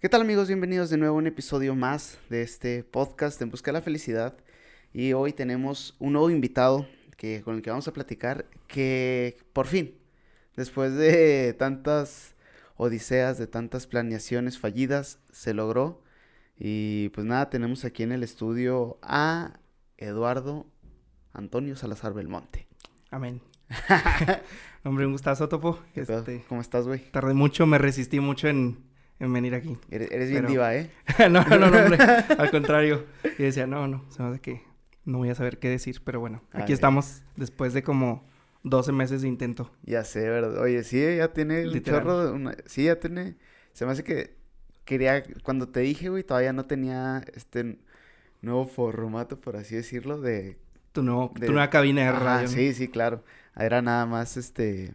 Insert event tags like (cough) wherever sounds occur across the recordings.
¿Qué tal amigos? Bienvenidos de nuevo a un episodio más de este podcast En Busca de la Felicidad. Y hoy tenemos un nuevo invitado que, con el que vamos a platicar que por fin, después de tantas odiseas, de tantas planeaciones fallidas, se logró. Y pues nada, tenemos aquí en el estudio a Eduardo Antonio Salazar Belmonte. Amén. (laughs) Hombre, un gustazo, Topo. Este, ¿Cómo estás, güey? tardé mucho, me resistí mucho en, en venir aquí. Eres, eres bien diva, ¿eh? (laughs) no, no, no, hombre. (laughs) Al contrario. Y decía, no, no, se me hace que no voy a saber qué decir, pero bueno, Ah, aquí estamos después de como 12 meses de intento. Ya sé, ¿verdad? Oye, sí, ya tiene Literal. chorro de una... Sí, ya tiene... Se me hace que quería... Cuando te dije, güey, todavía no tenía este nuevo formato, por así decirlo, de... Tu, nuevo, De- tu nueva cabina de radio. sí, sí, claro. Era nada más, este...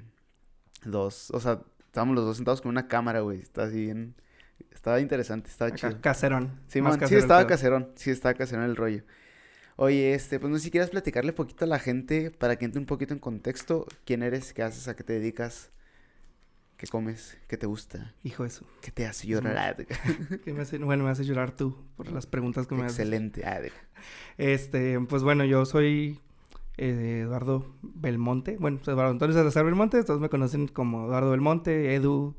Dos... O sea, estábamos los dos sentados con una cámara, güey. Está así bien... Estaba interesante, estaba Acá, chido. caserón. Sí, más man, sí casero el estaba caserón, sí estaba caserón el rollo. Oye, este, pues no sé si quieras platicarle poquito a la gente para que entre un poquito en contexto. ¿Quién eres? ¿Qué haces? ¿A qué te dedicas? ¿Qué comes? ¿Qué te gusta? Hijo de su. ¿Qué te hace llorar? (laughs) ¿qué me hace? Bueno, me hace llorar tú por las preguntas que me haces. Excelente. Ah, Este, pues bueno, yo soy eh, Eduardo Belmonte. Bueno, soy Eduardo Antonio Salazar Belmonte. Todos me conocen como Eduardo Belmonte, Edu.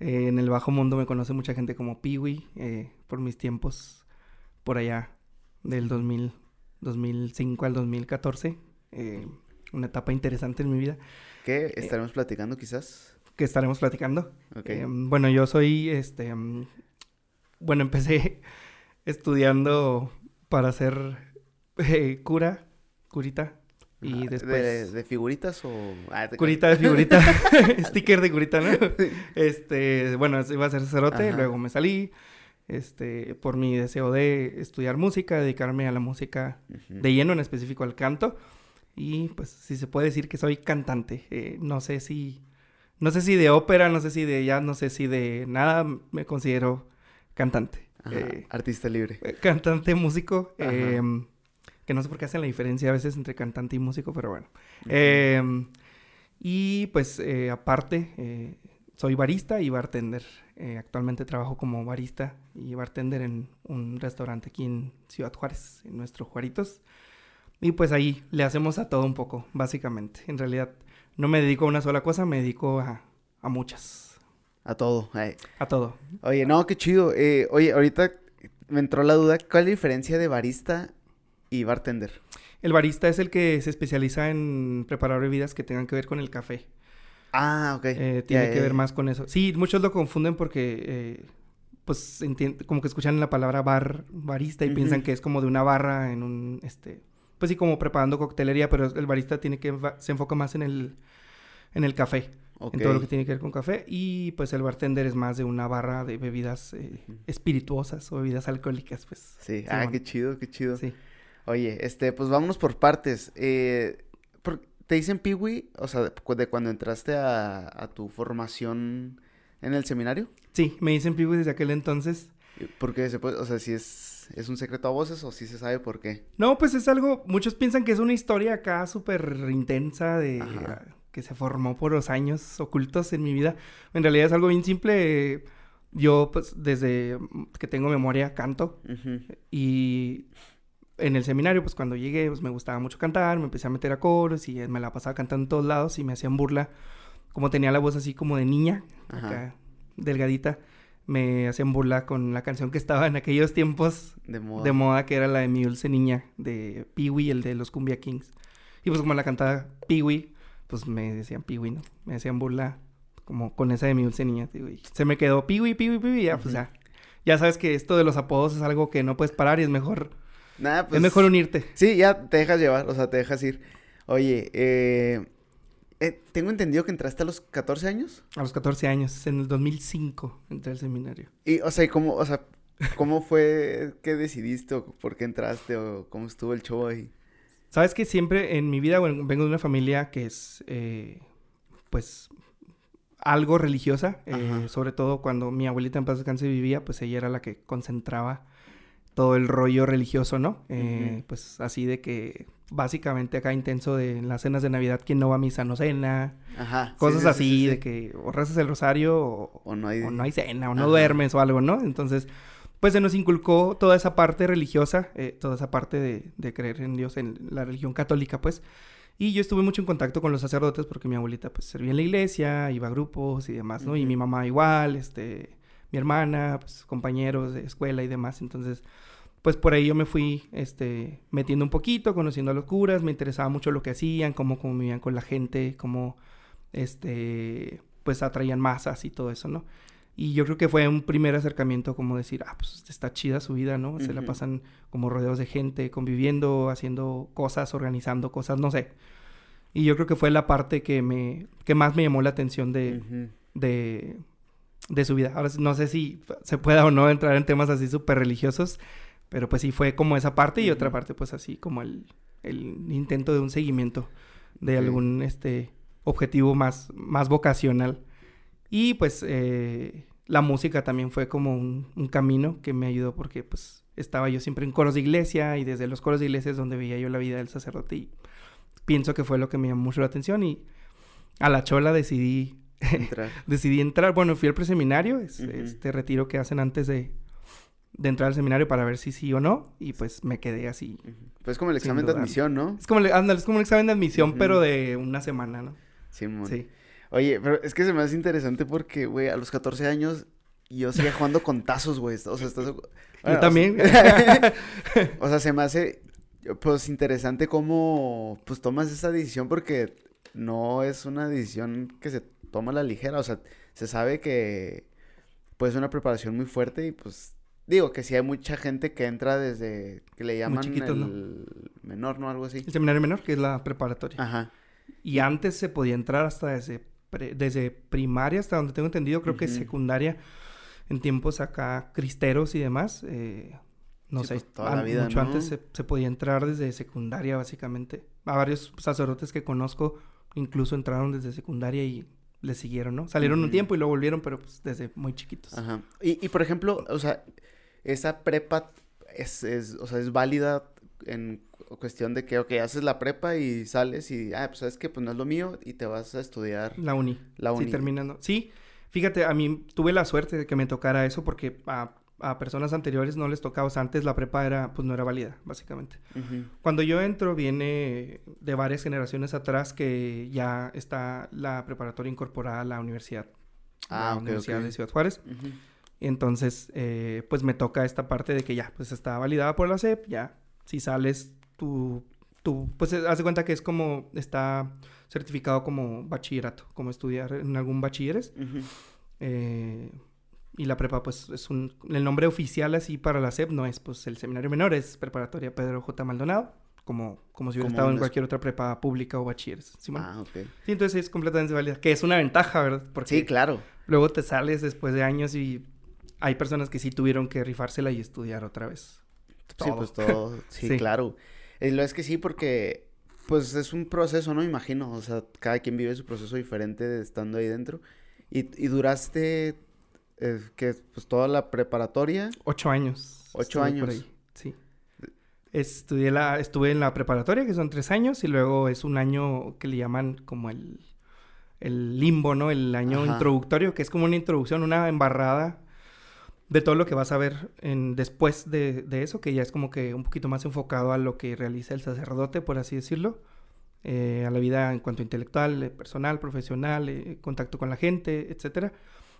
Eh, en el bajo mundo me conoce mucha gente como Piwi, eh, por mis tiempos por allá del 2000, 2005 al 2014. eh, una etapa interesante en mi vida ¿Qué estaremos platicando quizás? que estaremos platicando. Bueno, yo soy, este, mm, bueno, (laughs) empecé estudiando para ser eh, cura, curita, y Ah, después... ¿De, de figuritas o...? Ah, te- Curita de figurita, (laughs) (laughs) sticker de curita, ¿no? Este, bueno, iba a ser sacerdote, Ajá. luego me salí, este, por mi deseo de estudiar música, dedicarme a la música de lleno, en específico al canto, y pues si se puede decir que soy cantante, eh, no sé si, no sé si de ópera, no sé si de jazz, no sé si de nada, me considero cantante. Ajá, Eh, Artista libre. eh, cantante, músico. Que no sé por qué hacen la diferencia a veces entre cantante y músico, pero bueno. Em, y pues eh, aparte, eh, soy barista y bartender. Eh, actualmente trabajo como barista y bartender en un restaurante aquí en Ciudad Juárez, en nuestro Juaritos. Y pues ahí le hacemos a todo un poco, básicamente. En realidad no me dedico a una sola cosa, me dedico a, a muchas. A todo. ay. A todo. Oye, no, qué chido. Oye, ahorita me entró la duda. ¿Cuál es la diferencia de barista y bartender? El barista es el que se especializa en preparar bebidas que tengan que ver con el café. Ah, ok. Eh, tiene que ver más con eso. Sí, muchos lo confunden porque, eh, pues, como que escuchan la palabra bar, barista y piensan que es como de una barra en un, este, pues sí, como preparando coctelería, pero el barista tiene que, se enfoca más en el, en el café, Ok. en todo lo que tiene que ver con café. Y, pues, el bartender es más de una barra de bebidas eh, espirituosas o bebidas alcohólicas, pues. Sí, ah, qué chido, qué chido. Sí. Oye, este, pues vámonos por partes. Eh, ¿Te dicen Piwi? O sea, de, cu- de cuando entraste a, a tu formación en el seminario. Sí, me dicen Piwi desde aquel entonces. Porque se puede, o sea, si es, es un secreto a voces o si se sabe por qué. No, pues es algo, muchos piensan que es una historia acá súper intensa de Ajá. ah, que se formó por los años ocultos en mi vida. En realidad es algo bien simple. Yo, pues, desde que tengo memoria, canto. Y en el seminario, pues, cuando llegué, pues, me gustaba mucho cantar. Me empecé a meter a coros y me la pasaba cantando en todos lados y me hacían burla. Como tenía la voz así como de niña, acá, delgadita. Me hacían burla con la canción que estaba en aquellos tiempos De moda. de moda que era la de Mi Dulce Niña de Peewee, el de los Cumbia Kings. Y pues como la cantaba Peewee, pues me decían Peewee, ¿no? Me decían burla como con esa de Mi Dulce Niña. y se me quedó Peewee, Peewee, Peewee, ya pues Ujú. ya. Ya sabes que esto de los apodos es algo que no puedes parar y es mejor, Nada, pues. es mejor unirte. Sí, ya te dejas llevar, o sea, te dejas ir. Oye, eh, eh, tengo entendido que entraste a los 14 años. A los 14 años, en el 2005 entré al seminario. Y, o sea, ¿y cómo, o sea, cómo fue que decidiste o por qué entraste o cómo estuvo el show ahí? Sabes que siempre en mi vida bueno, vengo de una familia que es, eh, pues, algo religiosa. eh, sobre todo cuando mi abuelita en paz descanse vivía, pues ella era la que concentraba todo el rollo religioso, ¿no? Eh. Pues así de que básicamente acá intenso de en las cenas de Navidad, quien no va a misa no cena. Ajá. Cosas sí, sí, así, sí, sí. de que o rezas el rosario o, O no hay... o no hay cena, o no Ajá. duermes o algo, ¿no? Entonces, pues se nos inculcó toda esa parte religiosa, eh, toda esa parte de, de creer en Dios, en la religión católica, pues. Y yo estuve mucho en contacto con los sacerdotes porque mi abuelita, pues, servía en la iglesia, iba a grupos y demás, ¿no? Y mi mamá igual, este, mi hermana, pues, compañeros de escuela y demás. Entonces, pues, por ahí yo me fui, este, metiendo un poquito, conociendo a los curas, me interesaba mucho lo que hacían, cómo convivían con la gente, cómo, este, pues, atraían masas y todo eso, ¿no? Y yo creo que fue un primer acercamiento como decir, ah, pues está chida su vida, ¿no? Se la Ujú. pasan como rodeados de gente, conviviendo, haciendo cosas, organizando cosas, no sé. Y yo creo que fue la parte que me, que más me llamó la atención de, de, de su vida. Ahora no sé si se pueda o no entrar en temas así súper religiosos, pero pues sí fue como esa parte y otra parte pues así como el, el intento de un seguimiento de algún este objetivo más, más vocacional. Y pues eh, la música también fue como un, un camino que me ayudó porque pues estaba yo siempre en coros de iglesia y desde los coros de iglesia es donde veía yo la vida del sacerdote y pienso que fue lo que me llamó mucho la atención y a la chola decidí Entrar. (laughs) decidí entrar, bueno, fui al preseminario, es, este retiro que hacen antes de, de entrar al seminario para ver si sí o no, y pues me quedé así. Pues como el examen de admisión, ¿no? Es como, le- ándale, es como un examen de admisión, pero de una semana, ¿no? Simón. Sí. Oye, pero es que se me hace interesante porque, güey, a los 14 años yo seguía jugando con tazos, güey. O sea, estás... Yo Bueno, o también. sea- (laughs) (laughs) O sea, se me hace, pues, interesante cómo, pues, tomas esa decisión porque no es una decisión que se toma la ligera. O sea, se sabe que, pues, es una preparación muy fuerte y, pues, digo que sí hay mucha gente que entra desde, que le llaman chiquitos, ¿no? el menor, ¿no? Algo así. El seminario menor, que es la preparatoria. Ajá. Y antes se podía entrar hasta desde, pre- desde primaria, hasta donde tengo entendido, creo que secundaria, en tiempos acá cristeros y demás. eh, no Sí, sé, pues, toda la vida, mucho ¿no? antes se, se podía entrar desde secundaria, básicamente. A varios sacerdotes que conozco incluso entraron desde secundaria y le siguieron, ¿no? Salieron un tiempo y luego volvieron, pero pues desde muy chiquitos. Ajá. Y, y por ejemplo, o sea, esa prepa es, es, o sea, es válida en cuestión de que, ok, haces la prepa y sales y, ah, pues sabes que pues no es lo mío y te vas a estudiar La uni. la uni. Sí, terminando. Sí, fíjate, a mí tuve la suerte de que me tocara eso porque a, a personas anteriores no les tocaba. O sea, antes la prepa era, pues no era válida, básicamente. Cuando yo entro viene de varias generaciones atrás que ya está la preparatoria incorporada a la universidad. Ah, la Universidad de Ciudad Juárez. Entonces, eh, pues me toca esta parte de que ya, pues está validada por la SEP, ya, si sales, tú, tú, pues eh, haz de cuenta que es como, está certificado como bachillerato, como estudiar en algún bachilleres. Eh, y la prepa, pues es un, el nombre oficial así para la SEP no es, pues el seminario menor, es preparatoria Pedro J. Maldonado, como, como si hubiera estado en es- cualquier otra prepa pública o bachilleres. ¿Simón? Ah, ok. Sí, entonces es completamente válida, que es una ventaja, ¿verdad? Porque Sí, claro. Luego te sales después de años y hay personas que sí tuvieron que rifársela y estudiar otra vez. Sí, pues todo. (laughs) Sí, Sí. claro. Eh, lo es que sí, porque, pues es un proceso, ¿no? Imagino. O sea, cada quien vive su proceso diferente de estando ahí dentro. Y, y duraste, eh, que pues toda la preparatoria. Ocho años. Ocho años. Sí. Estudié la, estuve en la preparatoria, que son tres años, y luego es un año que le llaman como el, el limbo, ¿no? El año Ajá. introductorio, que es como una introducción, una embarrada de todo lo que vas a ver en, después de, de eso, que ya es como que un poquito más enfocado a lo que realiza el sacerdote, por así decirlo, eh, a la vida en cuanto a intelectual, eh, personal, profesional, eh, contacto con la gente, etcétera.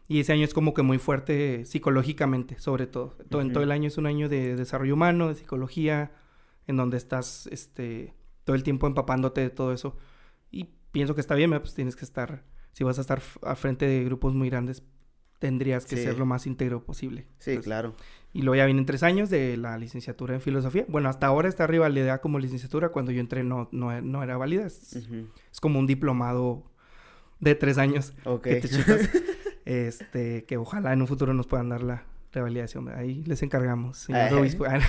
Y ese año es como que muy fuerte psicológicamente, sobre todo. todo En todo el año es un año de desarrollo humano, de psicología, en donde estás este, todo el tiempo empapándote de todo eso. Y pienso que está bien, pues tienes que estar, si vas a estar al frente de grupos muy grandes, tendrías que Sí. ser lo más íntegro posible. Sí, Entonces, claro. Y luego ya vienen tres años de la licenciatura en filosofía. Bueno, hasta ahora está rivalidad como licenciatura. Cuando yo entré no, no, no era válida. Es, como un diplomado de tres años Ok. que te chutas. (laughs) este, que ojalá en un futuro nos puedan dar la revalidación. Ahí les encargamos, señor Ajá. obispo. (laughs) Ah,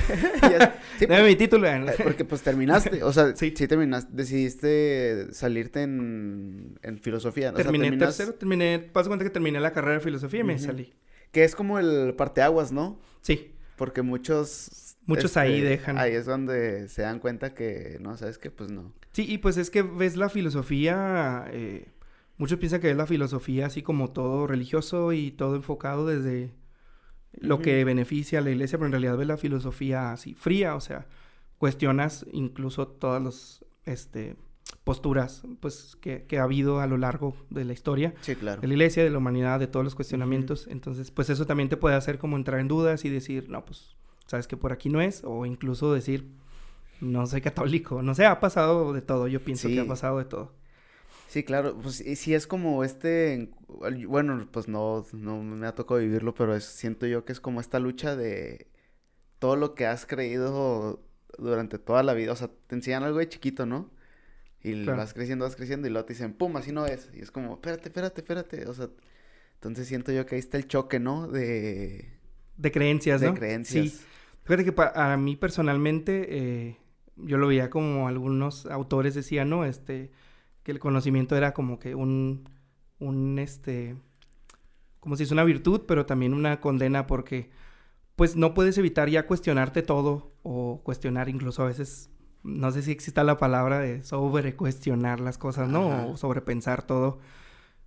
sí, Dame mi título. ah, Eh, Porque pues terminaste, o sea, (laughs) sí, Sí. terminaste, decidiste salirte en, en filosofía. o sea, terminé terminas- tercero, terminé, paso cuenta que terminé la carrera de filosofía y me salí. Que es como el parteaguas, ¿no? Sí, Porque muchos Muchos ahí este, dejan. Ahí es donde se dan cuenta que, no, ¿sabes qué? Pues no. Sí, y pues es que ves la filosofía, eh, muchos piensan que es la filosofía así como todo religioso y todo enfocado desde lo que beneficia a la iglesia, pero en realidad ves la filosofía así fría, o sea, cuestionas incluso todas las este, posturas pues que, que ha habido a lo largo de la historia Sí, claro. de la iglesia, de la humanidad, de todos los cuestionamientos. Entonces, pues eso también te puede hacer como entrar en dudas y decir, no, pues, sabes que por aquí no es, o incluso decir, no soy católico. No sé, ha pasado de todo, yo pienso que ha pasado de todo. Sí, claro, pues y sí es como este, bueno, pues no, no me ha tocado vivirlo, pero es, siento yo que es como esta lucha de todo lo que has creído durante toda la vida, o sea, te enseñan algo de chiquito, ¿no? Y Claro. vas creciendo, vas creciendo y luego te dicen, pum, así no es, y es como, espérate, espérate, espérate, o sea, entonces siento yo que ahí está el choque, ¿no? De, De creencias, de ¿no? creencias. Sí. Fíjate que pa- a mí personalmente, eh, yo lo veía como algunos autores decían, ¿no? Este, que el conocimiento era como que un, un, este, como si es una virtud, pero también una condena porque, pues, no puedes evitar ya cuestionarte todo o cuestionar incluso a veces, no sé si exista la palabra de sobre cuestionar las cosas, ¿no? Ajá. O sobrepensar todo.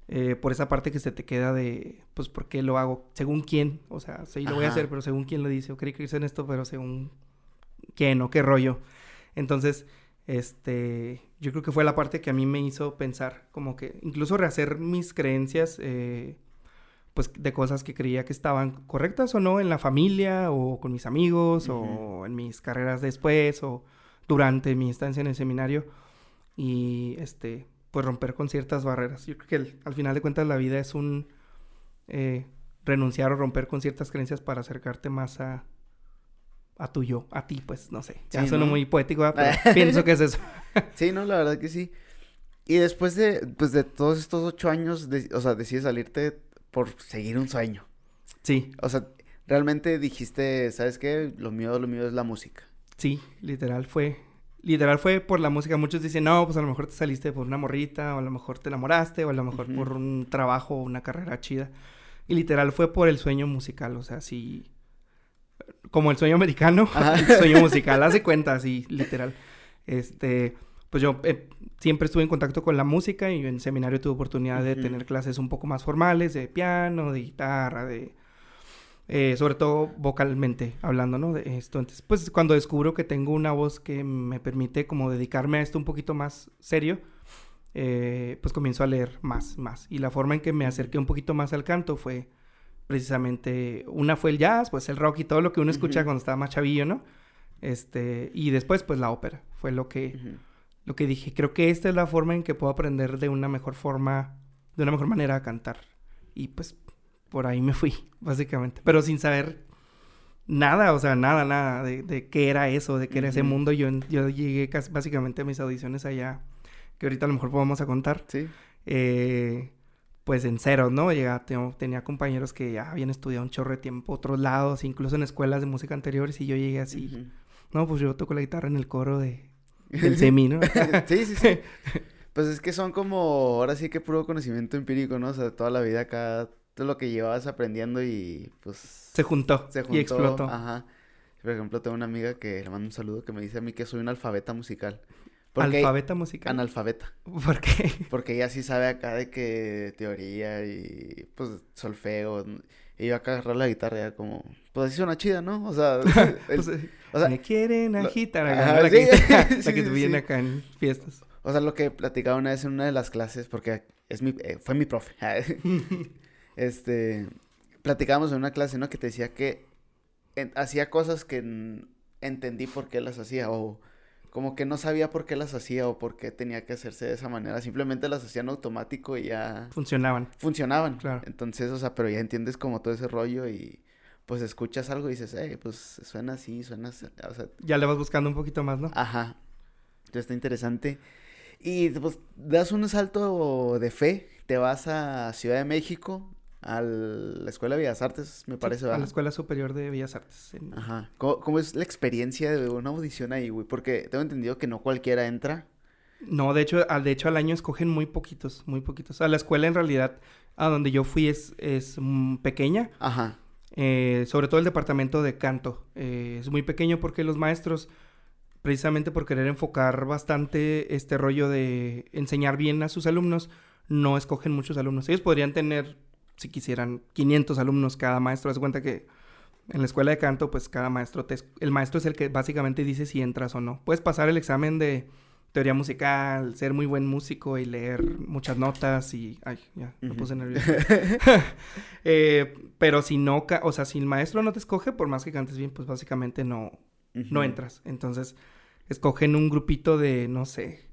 eh, por esa parte que se te queda de, pues, ¿por qué lo hago? ¿Según quién? O sea, sí, lo voy a hacer, pero según quién lo dice. O creí que hice en esto, pero según quién o qué rollo. Entonces, este, yo creo que fue la parte que a mí me hizo pensar, como que incluso rehacer mis creencias, eh, pues de cosas que creía que estaban correctas o no en la familia o con mis amigos o en mis carreras después o durante mi estancia en el seminario y este, pues romper con ciertas barreras. Yo creo que el- al final de cuentas la vida es un eh, renunciar o romper con ciertas creencias para acercarte más a a tu yo, a ti, pues, no sé. Ya Sí, suena ¿no? muy poético, ¿verdad? (laughs) pero pienso que es eso. (laughs) Sí, no, la verdad que sí. Y después de, pues, de todos estos ocho años, de- o sea, decides salirte por seguir un sueño. Sí, O sea, realmente dijiste, ¿sabes qué? Lo mío, lo mío es la música. sí, literal fue. Literal fue por la música. Muchos dicen, no, pues a lo mejor te saliste por una morrita, o a lo mejor te enamoraste, o a lo mejor por un trabajo o una carrera chida. Y literal fue por el sueño musical, o sea, sí. Como el sueño americano, (laughs) el sueño musical, hace cuenta, sí, literal. Este, pues yo eh, siempre estuve en contacto con la música y en seminario tuve oportunidad de Ujú. tener clases un poco más formales de piano, de guitarra, de eh, sobre todo vocalmente hablando, ¿no? De esto. Entonces, pues cuando descubro que tengo una voz que me permite como dedicarme a esto un poquito más serio, eh, pues comienzo a leer más, más. Y la forma en que me acerqué un poquito más al canto fue precisamente, una fue el jazz, pues el rock y todo lo que uno escucha cuando estaba más chavillo, ¿no? Este, y después pues la ópera, fue lo que, lo que dije, creo que esta es la forma en que puedo aprender de una mejor forma, de una mejor manera a cantar. Y pues por ahí me fui, (laughs) básicamente. Pero sin saber nada, o sea, nada, nada de, de qué era eso, de qué era ese mundo. Yo, yo llegué casi, básicamente a mis audiciones allá, que ahorita a lo mejor podemos a contar. Sí. eh, pues en cero, ¿no? Llegaba, tengo- tenía compañeros que ya habían estudiado un chorro de tiempo otros lados, incluso en escuelas de música anteriores, y yo llegué así. No, pues yo toco la guitarra en el coro de, del semi, ¿no? (laughs) sí, sí, sí. (laughs) Pues es que son como, ahora sí que puro conocimiento empírico, ¿no? O sea, toda la vida acá, todo lo que llevabas aprendiendo y pues Se juntó, se juntó. y explotó. Ajá. Por ejemplo, tengo una amiga que le mando un saludo que me dice a mí que soy un alfabeta musical. Porque Alfabeta musical. analfabeta. (laughs) ¿Por qué? Porque ella sí sabe acá de que teoría y pues solfeo. Y yo acá agarrar la guitarra ya como, pues así suena chida, ¿no? O sea, (laughs) el- O sea, o sea, me quieren lo- agitar Ajá, ¿no? la sí, que, (laughs) la sí, que sí, te viene acá en fiestas. O sea, lo que platicaba una vez en una de las clases, porque es mi, eh, fue mi profe. este, platicábamos en una clase, ¿no? Que te decía que en- hacía cosas que entendí por qué las hacía, o como que no sabía por qué las hacía, o por qué tenía que hacerse de esa manera. Simplemente las hacían automático y ya Funcionaban. funcionaban. Claro. Entonces, o sea, pero ya entiendes como todo ese rollo y pues escuchas algo y dices, eh, pues suena así, suena así. O sea, Ya le vas buscando un poquito más, ¿no? Ajá. Entonces está interesante. Y pues das un salto de fe, te vas a Ciudad de México, a la Escuela de Bellas Artes, me parece, a la. Escuela Superior de Bellas Artes. en- Ajá. ¿Cómo, cómo es la experiencia de una audición ahí, güey? Porque tengo entendido que no cualquiera entra. No, de hecho, al, de hecho al año escogen muy poquitos, muy poquitos. A la escuela en realidad, a donde yo fui es, es mm, pequeña. Ajá. eh, sobre todo el departamento de canto. Eh, es muy pequeño porque los maestros, precisamente por querer enfocar bastante este rollo de enseñar bien a sus alumnos, no escogen muchos alumnos. Ellos podrían tener, si quisieran, 500 alumnos cada maestro. Haz cuenta que en la escuela de canto, pues cada maestro, te, el maestro es el que básicamente dice si entras o no. Puedes pasar el examen de teoría musical, ser muy buen músico y leer muchas notas y... Ay, ya, me puse nervioso. (laughs) (laughs) eh, pero si no, o sea, si el maestro no te escoge, por más que cantes bien, pues básicamente no, no entras. Entonces, escogen un grupito de, no sé,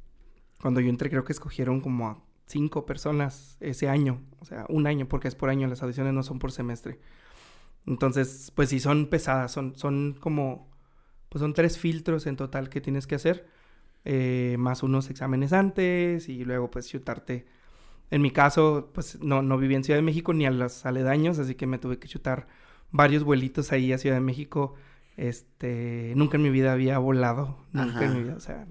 cuando yo entré creo que escogieron como a cinco personas ese año, o sea, un año, porque es por año, las audiciones no son por semestre. Entonces, pues sí, son pesadas, son, son como, pues son tres filtros en total que tienes que hacer eh, más unos exámenes antes y luego pues chutarte. En mi caso, pues no, no viví en Ciudad de México ni a los aledaños, así que me tuve que chutar varios vuelitos ahí a Ciudad de México. Este, nunca en mi vida había volado, nunca en mi vida, o sea,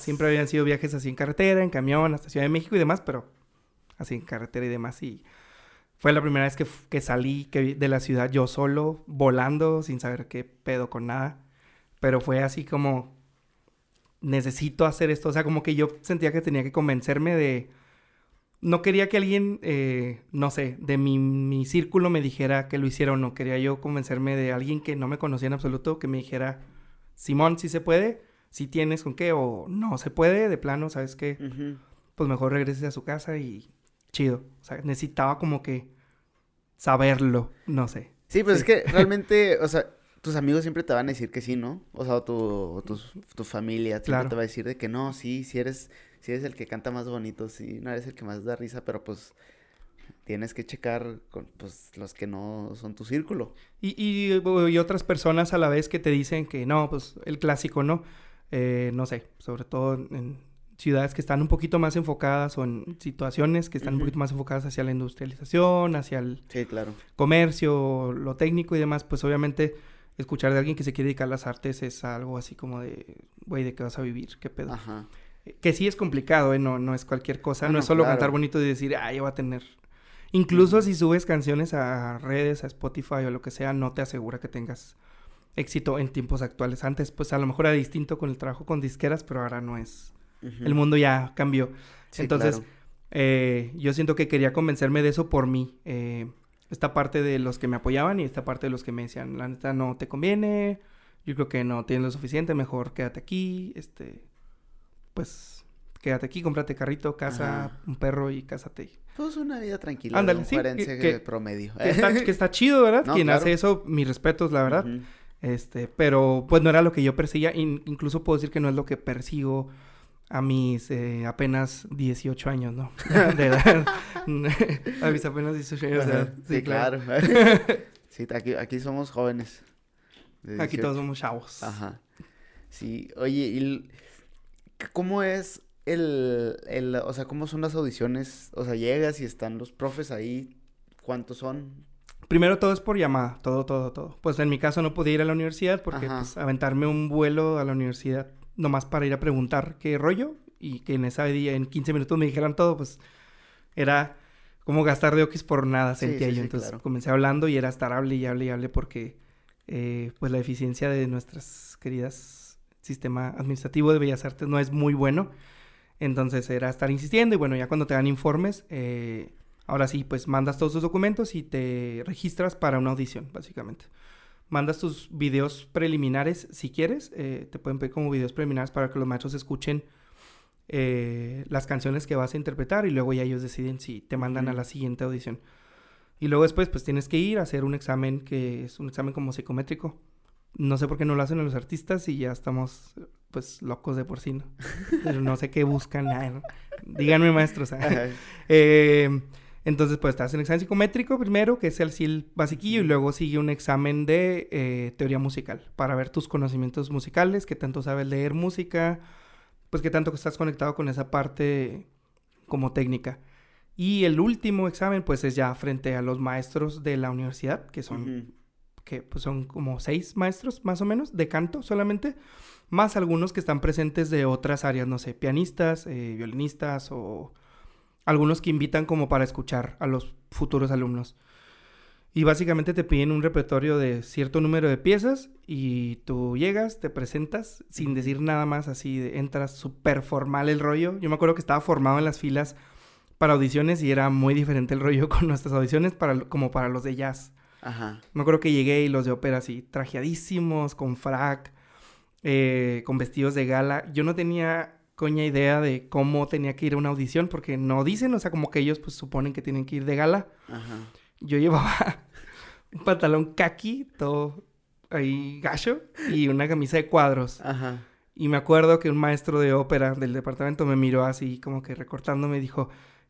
siempre habían sido viajes así en carretera, en camión, hasta Ciudad de México y demás, pero así en carretera y demás. Y fue la primera vez que, que salí que, de la ciudad yo solo, volando, sin saber qué pedo con nada. Pero fue así como, necesito hacer esto. O sea, como que yo sentía que tenía que convencerme de... No quería que alguien, eh, no sé, de mi, mi, círculo me dijera que lo hiciera o no. Quería yo convencerme de alguien que no me conocía en absoluto, que me dijera, Simón, si se puede, si tienes con qué, o no se puede, de plano, ¿sabes qué? Pues mejor regreses a su casa y chido. O sea, necesitaba como que saberlo, no sé. Sí, pues es que (laughs) realmente, o sea, tus amigos siempre te van a decir que sí, ¿no? O sea, tu, tu, familia siempre te va a decir de que no, sí, si eres, si eres el que canta más bonito, sí, no eres el que más da risa, pero pues tienes que checar con pues, los que no son tu círculo. Y, y, otras personas a la vez que te dicen que no, pues el clásico, ¿no? Eh, no sé, sobre todo en ciudades que están un poquito más enfocadas o en situaciones que están un poquito más enfocadas hacia la industrialización, hacia el sí, claro. comercio, lo técnico y demás, pues obviamente escuchar de alguien que se quiere dedicar a las artes es algo así como de, güey, ¿de qué vas a vivir? ¿Qué pedo? Ajá. Que sí es complicado, ¿eh? No, no es cualquier cosa. no, es solo cantar bonito y decir, ah, ya va a tener. Incluso si subes canciones a redes, a Spotify o lo que sea, no te asegura que tengas éxito en tiempos actuales. Antes, pues a lo mejor era distinto con el trabajo con disqueras, pero ahora no es. El mundo ya cambió. Entonces, eh, yo siento que quería convencerme de eso por mí. Eh, esta parte de los que me apoyaban y esta parte de los que me decían, la neta no te conviene, yo creo que no tienes lo suficiente, mejor quédate aquí, este, pues quédate aquí, cómprate carrito, casa, un perro y cásate. Pues una vida tranquila. Ándale, sí. Que, promedio. Que está, chido, ¿verdad? (laughs) Quien hace eso, mis respetos, la verdad. Este, pero pues no era lo que yo perseguía, incluso puedo decir que no es lo que persigo a mis eh, apenas 18 años, ¿no? (laughs) de edad. (laughs) a mis apenas 18 años de edad. Sí, claro. sí, aquí, aquí somos jóvenes. Aquí todos somos chavos. Ajá. Sí, oye, ¿y cómo es el, el, o sea, cómo son las audiciones? O sea, llegas y están los profes ahí, ¿cuántos son? Primero todo es por llamada, todo, todo, todo. Pues en mi caso no podía ir a la universidad porque pues, aventarme un vuelo a la universidad nomás para ir a preguntar qué rollo y que en esa día, en 15 minutos me dijeran todo, pues era como gastar de oquis por nada, sentía yo. Entonces comencé hablando y era estar hable y hable y hable porque eh, pues la eficiencia de nuestras queridas sistema administrativo de Bellas Artes no es muy bueno. Entonces era estar insistiendo y bueno, ya cuando te dan informes, eh, ahora sí, pues mandas todos tus documentos y te registras para una audición, básicamente mandas tus videos preliminares si quieres. Eh, te pueden pedir como videos preliminares para que los maestros escuchen eh, las canciones que vas a interpretar y luego ya ellos deciden si te mandan a la siguiente audición. Y luego después pues tienes que ir a hacer un examen que es un examen como psicométrico. No sé por qué no lo hacen los artistas y ya estamos pues locos de por sí, ¿no? (laughs) Pero no sé qué buscan. Díganme maestros. (laughs) (laughs) eh, entonces, pues, estás en examen psicométrico primero, que es el SIL basiquillo, y luego sigue un examen de eh, teoría musical, para ver tus conocimientos musicales, qué tanto sabes leer música, pues qué tanto estás conectado con esa parte como técnica. Y el último examen, pues, es ya frente a los maestros de la universidad, que son, que, pues, son como seis maestros, más o menos, de canto solamente, más algunos que están presentes de otras áreas, no sé, pianistas, eh, violinistas o algunos que invitan como para escuchar a los futuros alumnos. Y básicamente te piden un repertorio de cierto número de piezas y tú llegas, te presentas sin decir nada más, así de, entras súper formal el rollo. Yo me acuerdo que estaba formado en las filas para audiciones y era muy diferente el rollo (laughs) con nuestras audiciones para, como para los de jazz. Ajá. Me acuerdo que llegué y los de ópera así, trajeadísimos, con frac, eh, con vestidos de gala. Yo no tenía coña idea de cómo tenía que ir a una audición porque no dicen, o sea, como que ellos pues suponen que tienen que ir de gala. Ajá. Yo llevaba (laughs) un pantalón kaki, todo ahí gacho, y una camisa de cuadros. Ajá. Y me acuerdo que un maestro de ópera del departamento me miró así, como que recortándome, dijo,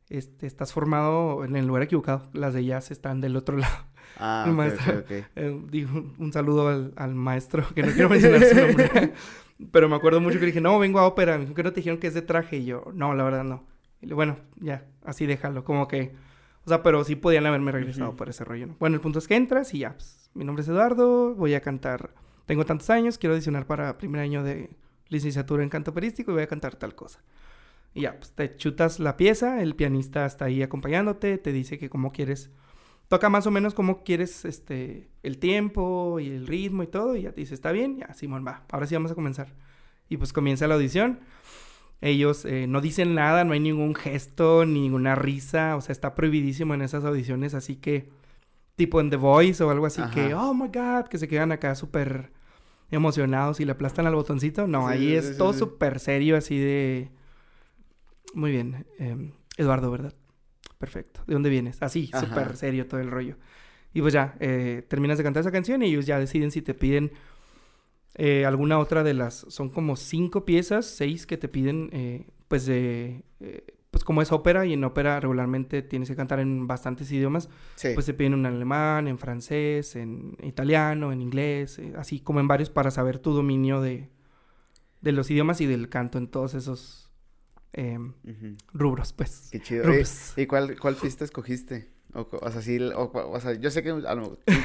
este, estás formado en el lugar equivocado, las de jazz están del otro (laughs) lado. Ah, El ok, maestro, ok, ok. (laughs) Eh, dijo un, un saludo al, al maestro, que no quiero mencionar su nombre. (laughs) Pero me acuerdo mucho que le dije, no, vengo a ópera. Me dijo, ¿que no te dijeron que es de traje? Y yo, no, la verdad no. Y le, bueno, ya, así déjalo. Como que, o sea, pero sí podían haberme regresado por ese rollo, ¿no? Bueno, el punto es que entras y ya, pues, mi nombre es Eduardo, voy a cantar. Tengo tantos años, quiero adicionar para primer año de licenciatura en canto operístico y voy a cantar tal cosa. Y ya, pues te chutas la pieza, el pianista está ahí acompañándote, te dice que cómo quieres, toca más o menos cómo quieres este, el tiempo y el ritmo y todo, y ya te dice, está bien, ya, Simón, va, ahora sí vamos a comenzar. Y pues comienza la audición. Ellos eh, no dicen nada, no hay ningún gesto, ninguna risa, o sea, está prohibidísimo en esas audiciones, así que, tipo en The Voice o algo así, Ajá. que, oh my god, que se quedan acá súper emocionados y le aplastan al botoncito. No, Sí, ahí sí, es sí, todo súper serio, así de. Muy bien. em, Eduardo, ¿verdad? Perfecto. ¿De dónde vienes? Así, súper serio todo el rollo. Y pues ya, eh, terminas de cantar esa canción y ellos ya deciden si te piden eh, alguna otra de las. Son como cinco piezas, seis que te piden, eh, pues de. eh, pues como es ópera y en ópera regularmente tienes que cantar en bastantes idiomas, Sí. pues te piden en alemán, en francés, en italiano, en inglés, eh, así como en varios para saber tu dominio de, de los idiomas y del canto en todos esos em, rubros, pues. Qué chido. Rubros. ¿Y cuál, cuál pista escogiste? O, o sea, sí, o, o sea, yo sé que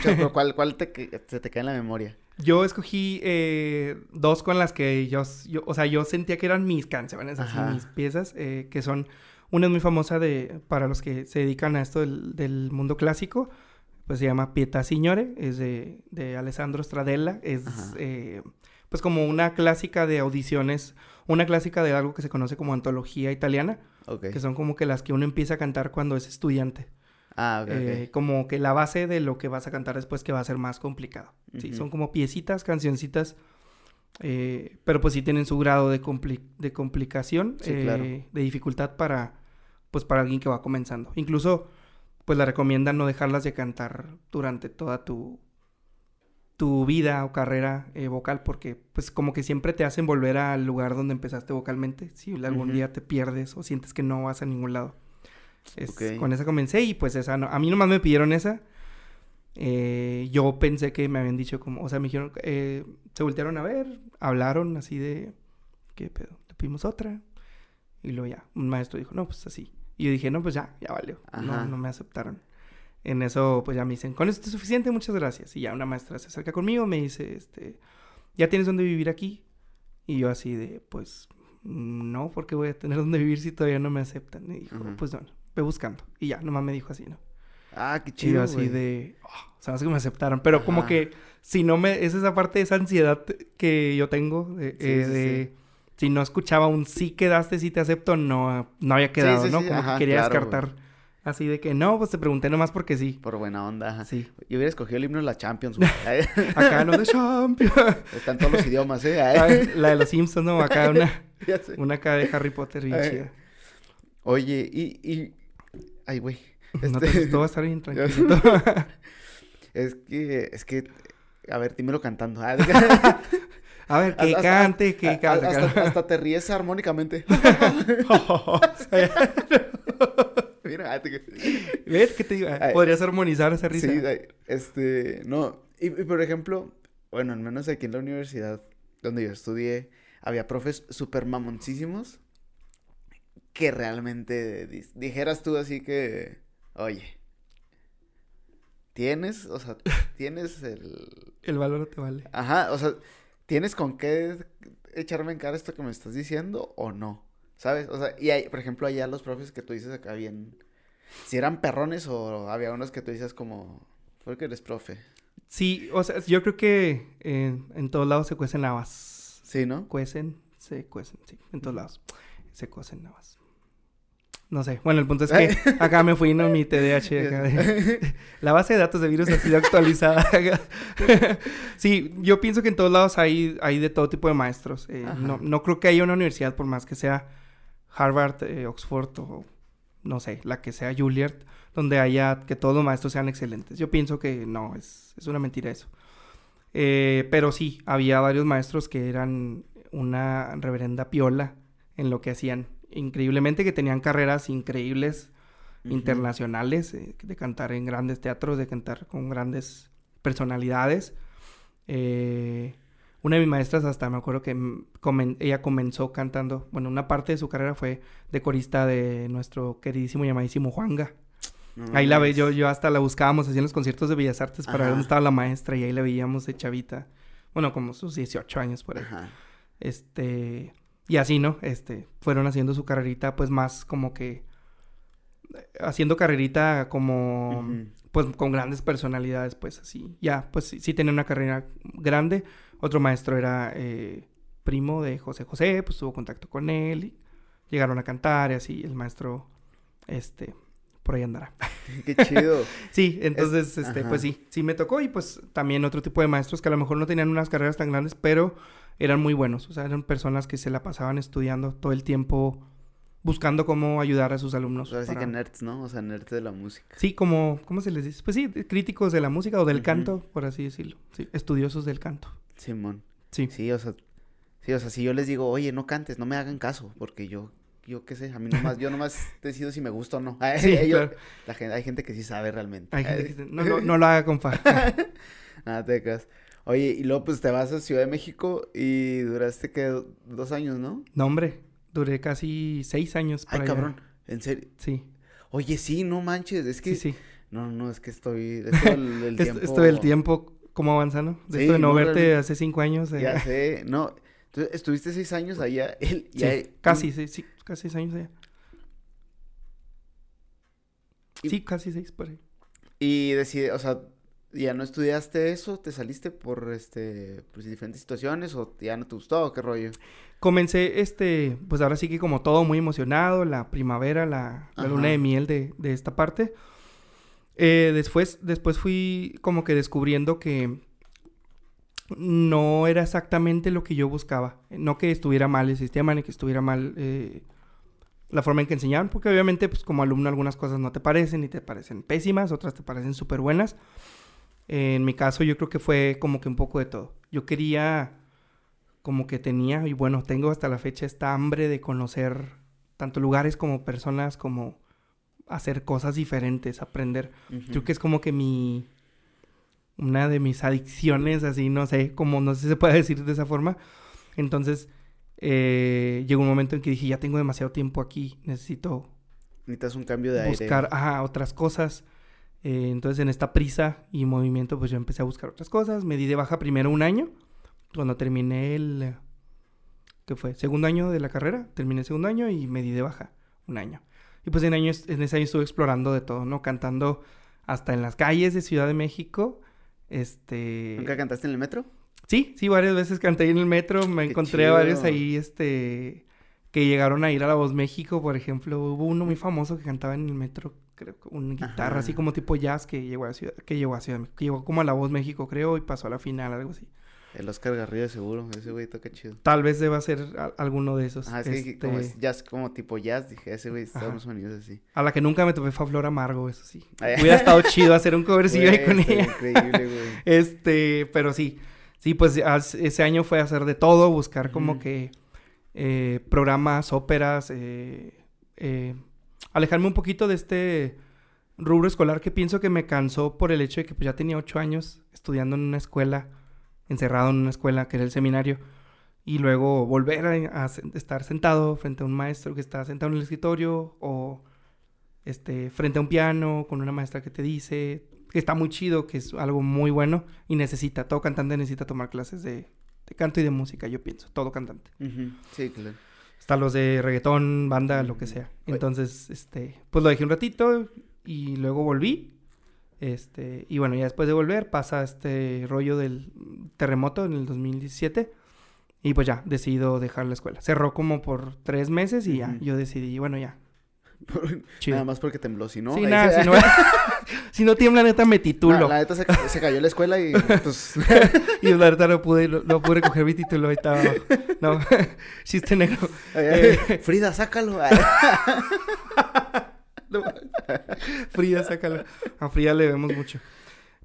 pero ¿cuál, cuál te, se te cae en la memoria? Yo escogí eh, dos con las que yo, yo- o sea, yo sentía que eran mis canciones, así, mis piezas, eh, que son, una es muy famosa de, para los que se dedican a esto del, del mundo clásico, pues se llama Pietà Signore, es de, de Alessandro Stradella, es eh, pues como una clásica de audiciones, una clásica de algo que se conoce como antología italiana, que son como que las que uno empieza a cantar cuando es estudiante. Ah, ok, Eh, como que la base de lo que vas a cantar después que va a ser más complicado. Sí, Ujú. son como piecitas, cancioncitas, eh, pero pues sí tienen su grado de, compli- de complicación, Sí, eh, claro. de dificultad para, pues para alguien que va comenzando. Incluso, pues la recomiendan no dejarlas de cantar durante toda tu, tu vida o carrera eh, vocal, porque pues como que siempre te hacen volver al lugar donde empezaste vocalmente, si algún día te pierdes o sientes que no vas a ningún lado. Es- Ok. Con esa comencé y pues esa no. A mí nomás me pidieron esa. Eh, yo pensé que me habían dicho como, o sea, me dijeron, eh, se voltearon a ver, hablaron así de, ¿qué pedo? Le pedimos otra. Y luego ya, un maestro dijo, no, pues así. Y yo dije, no, pues ya, ya valió. No, no me aceptaron. En eso, pues ya me dicen, con esto es suficiente, muchas gracias. Y ya una maestra se acerca conmigo, me dice, este, ¿ya tienes dónde vivir aquí? Y yo así de, pues, no, porque voy a tener dónde vivir si todavía no me aceptan. Y dijo, Ujú. pues bueno, ve buscando. Y ya, nomás me dijo así, ¿no? Ah, qué Y yo chido, así güey. de, oh, o sea, no sé que me aceptaron, pero como Ajá. que si no me, es esa parte de esa ansiedad que yo tengo de, Sí, eh, sí, de- si no escuchaba un sí quedaste, sí te acepto, no, no había quedado, sí, ¿no? sí, Como ajá, que quería claro, descartar así de que no, pues te pregunté nomás porque sí. Por buena onda. ajá. Sí. Yo hubiera escogido el himno de la Champions, güey. (laughs) Acá no de champion. Está en todos los idiomas, ¿eh? Ay, La de los Simpsons, ¿no? Acá una, (laughs) una acá de Harry Potter bien Ay, chida. Oye, y... y... Ay, güey. No te Este- asustó, va a estar bien (laughs) tranquilo. Es que... Es que... A ver, dímelo cantando. Ah, A ver, que Hasta- cante, que hasta, cante. hasta, hasta te ríes armónicamente. Mira, ah, (laughs) ¿Ves qué te digo? Podrías armonizar esa risa. Sí, este, no, y, y por ejemplo, bueno, al menos aquí en la universidad donde yo estudié, había profes súper mamoncísimos que realmente di- dijeras tú así que, oye, tienes, o sea, (laughs) tienes el, El valor no te vale. ajá, o sea, tienes con qué echarme en cara esto que me estás diciendo o no, ¿sabes? O sea, y hay, por ejemplo, allá los profes que tú dices acá bien, si eran perrones o había unos que tú dices como, Porque eres profe. Sí, o sea, yo creo que eh, en todos lados se cuecen habas. Sí, ¿no? Cuecen, se cuecen, sí, en todos lados se cuecen habas. No sé. Bueno, el punto es que (laughs) acá me fui, ¿no? Mi TDAH. Acá de... (laughs) La base de datos de virus ha sido actualizada. (laughs) sí, yo pienso que en todos lados hay, hay de todo tipo de maestros. Eh, no, no, creo que haya una universidad, por más que sea Harvard, eh, Oxford o no sé, la que sea Juilliard, donde haya que todos los maestros sean excelentes. Yo pienso que no, es, es una mentira eso. Eh, pero sí, había varios maestros que eran una reverenda piola en lo que hacían increíblemente que tenían carreras increíbles internacionales, eh, de cantar en grandes teatros, de cantar con grandes personalidades. Eh, una de mis maestras hasta me acuerdo que ella comenzó cantando, bueno, una parte de su carrera fue de corista de nuestro queridísimo llamadísimo Juanga. ahí la ve, yo, yo hasta la buscábamos así en los conciertos de Bellas Artes para ver dónde estaba la maestra y ahí la veíamos de chavita. Bueno, como sus 18 años por ahí. Este, y así, ¿no? Este, fueron haciendo su carrerita, pues más como que. Haciendo carrerita como. Pues con grandes personalidades, pues así. Ya, pues sí, sí tenía una carrera grande. Otro maestro era eh, primo de José José, pues tuvo contacto con él. Y llegaron a cantar y así. El maestro, este, por ahí andará. (laughs) Qué chido. (laughs) sí, entonces, este, pues sí, sí me tocó. Y pues también otro tipo de maestros que a lo mejor no tenían unas carreras tan grandes, pero eran muy buenos. O sea, eran personas que se la pasaban estudiando todo el tiempo, buscando cómo ayudar a sus alumnos. Así que nerds, ¿no? O sea, nerds de la música. Sí, como, ¿cómo se les dice? Pues sí, críticos de la música o del canto, por así decirlo. Sí, estudiosos del canto. Simón. Sí. Sí, o sea, sí, o sea, si yo les digo, oye, no cantes, no me hagan caso, porque yo, yo qué sé, a mí nomás, yo nomás (laughs) decido si me gusta o no. (laughs) Sí, claro. la gente, hay gente que sí sabe realmente. Hay gente que (laughs) no, no, no lo haga, compa. Nada, tecas. Oye, y luego pues te vas a Ciudad de México y duraste que dos años, ¿no? No, hombre, duré casi seis años. Ay, cabrón, ¿en serio? Sí. Oye, sí, no manches, es que... Sí, sí. No, no, es que estoy... Esto el, tiempo, ¿cómo avanza, no? De esto de no, verte hace cinco años. Eh. Ya sé, no. Entonces, estuviste seis años allá. (laughs) Él, sí, casi, sí, sí, casi seis años allá. sí, casi seis por ahí. Y decide, o sea, ¿Ya no estudiaste eso? ¿Te saliste por este pues, diferentes situaciones o ya no te gustó? ¿Qué rollo? Comencé, este, pues ahora sí que como todo muy emocionado, la primavera, la, luna de miel de, de esta parte. Eh, después, después fui como que descubriendo que no era exactamente lo que yo buscaba. No que estuviera mal el sistema, ni que estuviera mal eh, la forma en que enseñaban, porque obviamente, pues como alumno algunas cosas no te parecen y te parecen pésimas, otras te parecen súper buenas en mi caso yo creo que fue como que un poco de todo. Yo quería, como que tenía, y bueno, tengo hasta la fecha esta hambre de conocer tanto lugares como personas, como hacer cosas diferentes, aprender. Creo que es como que mi, una de mis adicciones, así, no sé, como no sé si se puede (laughs) decir de esa forma. Entonces, eh, llegó un momento en que dije, ya tengo demasiado tiempo aquí, necesito... Necesitas un cambio de buscar, Ajá, otras cosas. Eh, entonces en esta prisa y movimiento pues yo empecé a buscar otras cosas. Me di de baja primero un año. Cuando terminé el... ¿Qué fue? Segundo año de la carrera. Terminé el segundo año y me di de baja un año. Y pues en, años, en ese año estuve explorando de todo, ¿no? Cantando hasta en las calles de Ciudad de México. Este... ¿Nunca cantaste en el metro? Sí, sí, varias veces canté en el metro. Me encontré a varios ahí, este... Que llegaron a ir a La Voz México, por ejemplo. Hubo uno muy famoso que cantaba en el metro creo, una guitarra así como tipo jazz que llegó a Ciudad, que llegó a Ciudad, que llegó como a La Voz México, creo, y pasó a la final, algo así. El Oscar Garrido seguro, ese güey toca chido. Tal vez deba ser alguno de esos. Ah, sí, como es jazz, como tipo jazz, dije, ese güey Estados Unidos así. A la que nunca me topé fue a Flor Amargo, eso sí. Hubiera estado chido hacer un covercillo ahí con ella. Increíble, güey. (laughs) Este, pero sí. Sí, pues ese año fue hacer de todo, buscar como que eh, programas, óperas, eh, eh, alejarme un poquito de este rubro escolar que pienso que me cansó por el hecho de que pues, ya tenía ocho años estudiando en una escuela, encerrado en una escuela que era el seminario, y luego volver a, estar sentado frente a un maestro que está sentado en el escritorio o este, frente a un piano con una maestra que te dice que está muy chido, que es algo muy bueno y necesita, todo cantante necesita tomar clases de, canto y de música, yo pienso, todo cantante. Sí, claro. Hasta los de reggaetón, banda, lo que sea. Entonces, este, pues lo dejé un ratito y luego volví. Este, y bueno, ya después de volver pasa este rollo del terremoto en el 2017 y pues ya, decido dejar la escuela. Cerró como por tres meses y ya, Ujú. yo decidí, bueno, ya. (laughs) chido. Nada más porque tembló, si no... Sí, nada, se- si no, (laughs) si no tiembla, neta, me titulo. La, la neta se, se cayó la escuela y pues... (laughs) Y la verdad no pude, no, no pude recoger mi título, ahí estaba. No, chiste negro. eh, Frida, sácalo. Frida, sácala. A Frida le vemos mucho.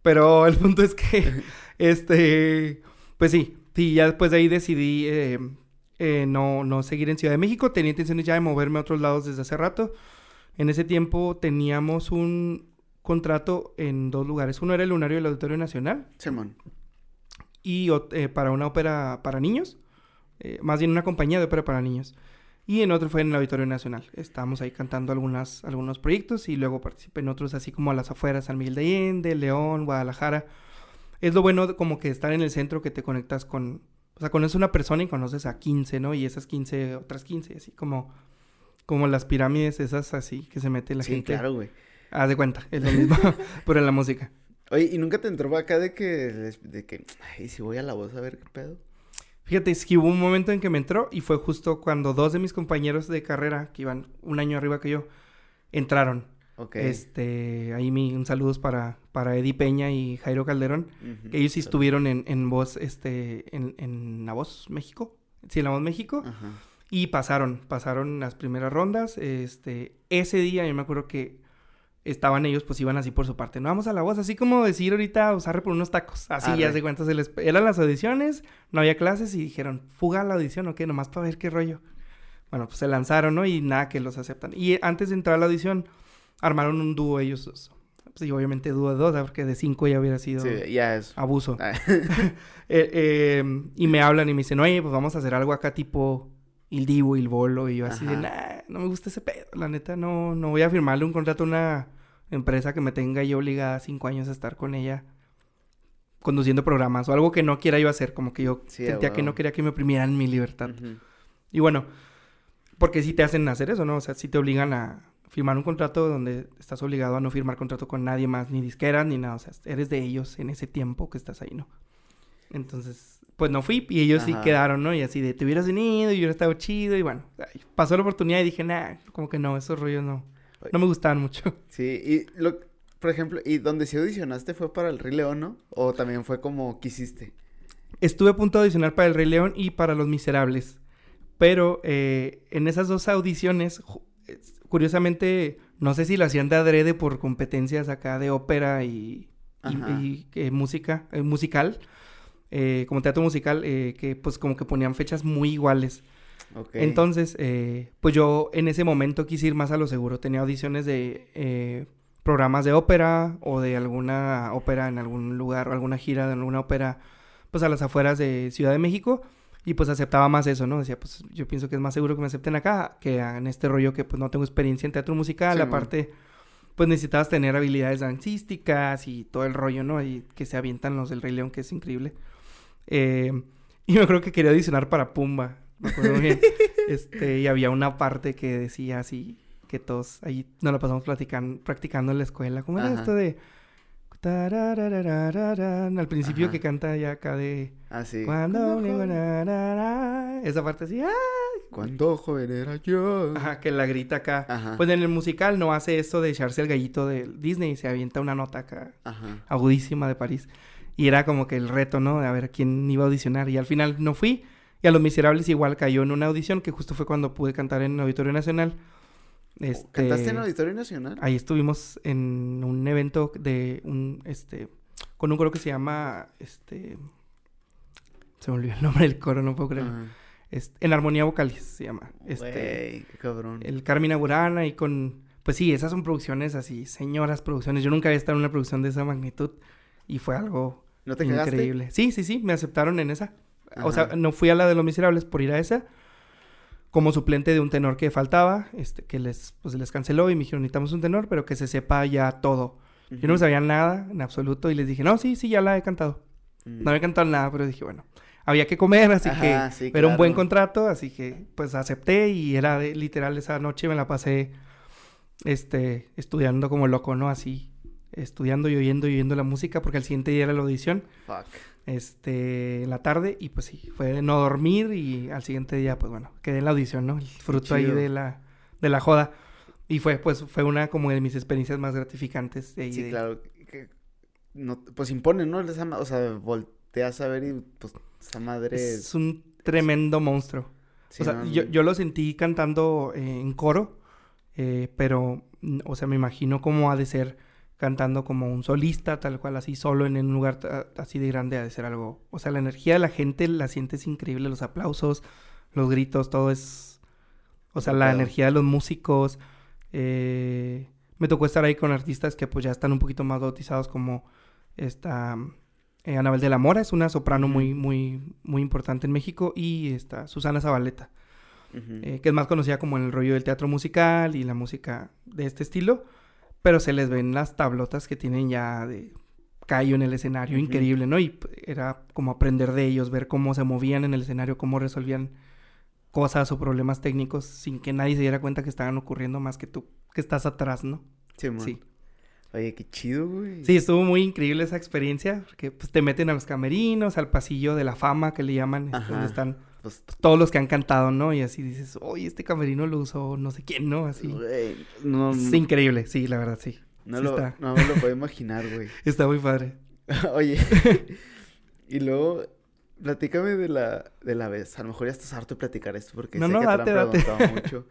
Pero el punto es que, este, pues sí, sí, ya después de ahí decidí eh, eh, no, no seguir en Ciudad de México. Tenía intenciones ya de moverme a otros lados desde hace rato. En ese tiempo teníamos un contrato en dos lugares. Uno era el Lunario del Auditorio Nacional Simón. y eh, para una ópera para niños. eh, más bien una compañía de ópera para niños. Y en otro fue en el Auditorio Nacional. Estábamos ahí cantando algunas, algunos proyectos y luego participé en otros así como a las afueras, San Miguel de Allende, León, Guadalajara. Es lo bueno como que estar en el centro que te conectas con... O sea, conoces una persona y conoces a 15, ¿no? Y esas 15, otras 15, así como... Como las pirámides esas así que se mete la Sí, gente. claro, güey. Haz de cuenta, es lo mismo, (laughs) (laughs) pero en la música. Oye, ¿y nunca te entró acá de que... De que... Ay, si voy a la voz a ver qué pedo? Fíjate, es que hubo un momento en que me entró y fue justo cuando dos de mis compañeros de carrera, que iban un año arriba que yo, entraron. Ok. Este, ahí mi, un saludos para, para Eddie Peña y Jairo Calderón, que ellos sí estuvieron en, en Voz, este, en, en La Voz México. Sí, en La Voz México. Y pasaron, pasaron las primeras rondas. Este, ese día yo me acuerdo que estaban ellos, pues iban así por su parte. No vamos a la voz, así como decir ahorita usar por unos tacos. Así Arre. ya se cuenta, se les... eran las audiciones, no había clases y dijeron, fuga a la audición o qué, nomás para ver qué rollo. Bueno, pues se lanzaron, ¿no? Y nada, que los aceptan. Y antes de entrar a la audición, armaron un dúo ellos dos. Pues y obviamente dúo de dos, porque de cinco ya hubiera sido Sí, ya es... abuso. Ah, (laughs) Eh, eh, y me hablan y me dicen, oye, pues vamos a hacer algo acá tipo Il Divo, Il Bolo. Y yo así de, nah, no me gusta ese pedo. La neta, no, no voy a firmarle un contrato a una empresa que me tenga yo obligada cinco años a estar con ella conduciendo programas o algo que no quiera yo hacer. Como que yo Sí, sentía que no quería que me oprimieran mi libertad. Y bueno, porque si te hacen hacer eso, ¿no? O sea, si te obligan a firmar un contrato donde estás obligado a no firmar contrato con nadie más, ni disqueras, ni nada. O sea, eres de ellos en ese tiempo que estás ahí, ¿no? Entonces, pues no fui y ellos sí quedaron, ¿no? Y así de, te hubieras venido y hubiera estado chido y bueno, pasó la oportunidad y dije, nah, como que no, esos rollos no, no me gustaban mucho. (laughs) Sí, y lo... Por ejemplo, ¿y donde sí audicionaste fue para el Rey León, no? ¿O también fue como quisiste? Estuve a punto de audicionar para El Rey León y para Los Miserables. Pero eh, en esas dos audiciones, curiosamente, no sé si lo hacían de adrede por competencias acá de ópera y, y- Ajá. y, eh, música, eh, musical, eh, como teatro musical, eh, que pues como que ponían fechas muy iguales. Entonces, eh, pues yo en ese momento quise ir más a lo seguro. Tenía audiciones de programas de ópera o de alguna ópera en algún lugar o alguna gira de alguna ópera, pues a las afueras de Ciudad de México. Y pues aceptaba más eso, ¿no? Decía, pues yo pienso que es más seguro que me acepten acá que en este rollo que pues no tengo experiencia en teatro musical. Sí, Aparte, pues necesitabas tener habilidades dancísticas y todo el rollo, ¿no? Y que se avientan los del Rey León, que es increíble. Eh, y yo creo que quería audicionar para Pumba. Me acuerdo bien. (laughs) Este, y había una parte que decía así, que todos ahí nos la pasamos platicando, practicando en la escuela. ¿Cómo era Ajá. esto de... Al principio Ajá. que canta ya acá de... Ah, sí. Cuando digo na, na, na, Esa parte así, ¡ah! Cuando joven era yo. Ajá, que la grita acá. Ajá. Pues en el musical no hace eso de echarse el gallito de Disney, se avienta una nota acá Ajá. agudísima de París. Y era como que el reto, ¿no? De a ver quién iba a audicionar. Y al final no fui. Y a Los Miserables igual cayó en una audición que justo fue cuando pude cantar en Auditorio Nacional. Este, ¿Cantaste en Auditorio Nacional? Ahí estuvimos en un evento de un, este, con un coro que se llama, este, se me olvidó el nombre del coro, no puedo creer. Ajá. Es- en Armonía Vocalis se llama. Este, qué cabrón. el Carmina Burana y con... Pues sí, esas son producciones así, señoras producciones. Yo nunca había estado en una producción de esa magnitud y fue algo ¿No te cagaste? increíble. Sí, sí, sí, me aceptaron en esa. O sea, no fui a la de Los Miserables por ir a esa. Como suplente de un tenor que faltaba, este, que les, pues les canceló y me dijeron, necesitamos un tenor, pero que se sepa ya todo. Yo no sabía nada en absoluto y les dije, no, sí, sí, ya la he cantado. Mm. No había cantado nada, pero dije, bueno, había que comer, así Ajá, que sí, era un buen claro. contrato, así que pues acepté y era de- literal esa noche me la pasé este estudiando como loco, ¿no? Así estudiando y oyendo y oyendo la música porque al siguiente día era la audición. Fuck. Este, en la tarde y pues sí, fue no dormir y al siguiente día pues bueno, quedé en la audición, ¿no? El fruto ahí de la, de la joda. Y fue pues fue una como de mis experiencias más gratificantes. De, Sí, de- claro. que no, pues impone, ¿no? O sea, volteas a ver y pues esa madre... Es un tremendo monstruo. sí, o sea, no, yo, no. yo lo sentí cantando eh, en coro, eh, pero, o sea, me imagino cómo ha de ser cantando como un solista, tal cual, así solo en un lugar así de grande, ha de ser algo. O sea, la energía de la gente la sientes increíble, los aplausos, los gritos, todo es. O sea, la energía de los músicos. eh, me tocó estar ahí con artistas que pues ya están un poquito más bautizados como esta eh, Anabel de la Mora, es una soprano muy, muy, muy importante en México, y esta Susana Zabaleta eh, que es más conocida como en el rollo del teatro musical y la música de este estilo, pero se les ven las tablotas que tienen ya de callo en el escenario, increíble, ¿no? Y era como aprender de ellos, ver cómo se movían en el escenario, cómo resolvían cosas o problemas técnicos sin que nadie se diera cuenta que estaban ocurriendo más que tú, que estás atrás, ¿no? Sí, mon. Sí. Oye, qué chido, güey. Sí, estuvo muy increíble esa experiencia, porque pues, te meten a los camerinos, al pasillo de la fama que le llaman, Ajá. donde están Pues, todos los que han cantado, ¿no? Y así dices, oye, este camerino lo usó no sé quién, ¿no? Así. güey, no, Es increíble, sí, la verdad, sí. no, sí lo, está. no me lo puedo imaginar, güey. (laughs) Está muy padre. (laughs) Oye, (laughs) y luego, platícame de la, de la vez. A lo mejor ya estás harto de platicar esto porque No, sé no, que date, te lo han date. preguntado mucho.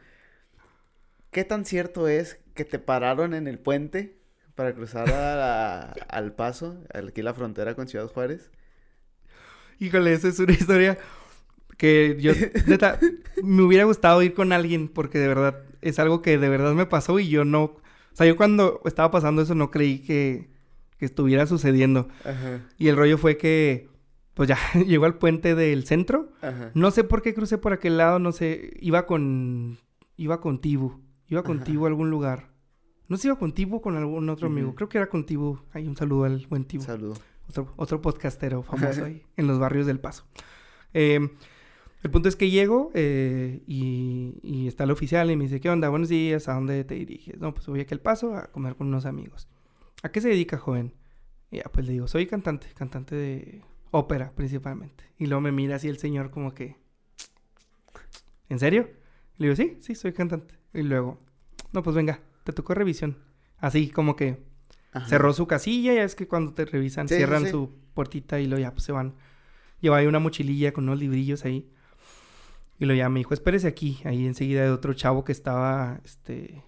¿Qué tan cierto es que te pararon en el puente para cruzar a al paso, aquí la frontera con Ciudad Juárez? Híjole, esa es una historia que yo, neta, me hubiera gustado ir con alguien porque de verdad es algo que de verdad me pasó y yo no, o sea, yo cuando estaba pasando eso no creí que, que estuviera sucediendo. Ajá, Y el rollo fue que, pues ya (laughs) llegó al puente del centro. ajá. No sé por qué crucé por aquel lado, no sé, iba con, iba con Tibu, iba con. Tibu a algún lugar. No sé, iba con Tibu o con algún otro amigo. Creo que era con Tibu. Hay un saludo al buen Tibu. Saludo. Otro, otro podcastero famoso ahí en los barrios del Paso. Eh, el punto es que llego eh, y, y está el oficial y me dice, ¿qué onda? Buenos días, ¿a dónde te diriges? No, pues voy aquí al Paso a comer con unos amigos. ¿A qué se dedica, joven? Y ya, pues le digo, soy cantante, cantante de ópera principalmente. Y luego me mira así el señor como que, ¿en serio? Le digo, sí, sí, soy cantante. Y luego, no, pues venga, te tocó revisión. Así como que Ajá. cerró su casilla, ya es que cuando te revisan, sí, cierran sí. su puertita y luego ya pues se van. Lleva ahí una mochililla con unos librillos ahí. Y lo ya me dijo, espérese aquí, ahí enseguida de otro chavo que estaba, este,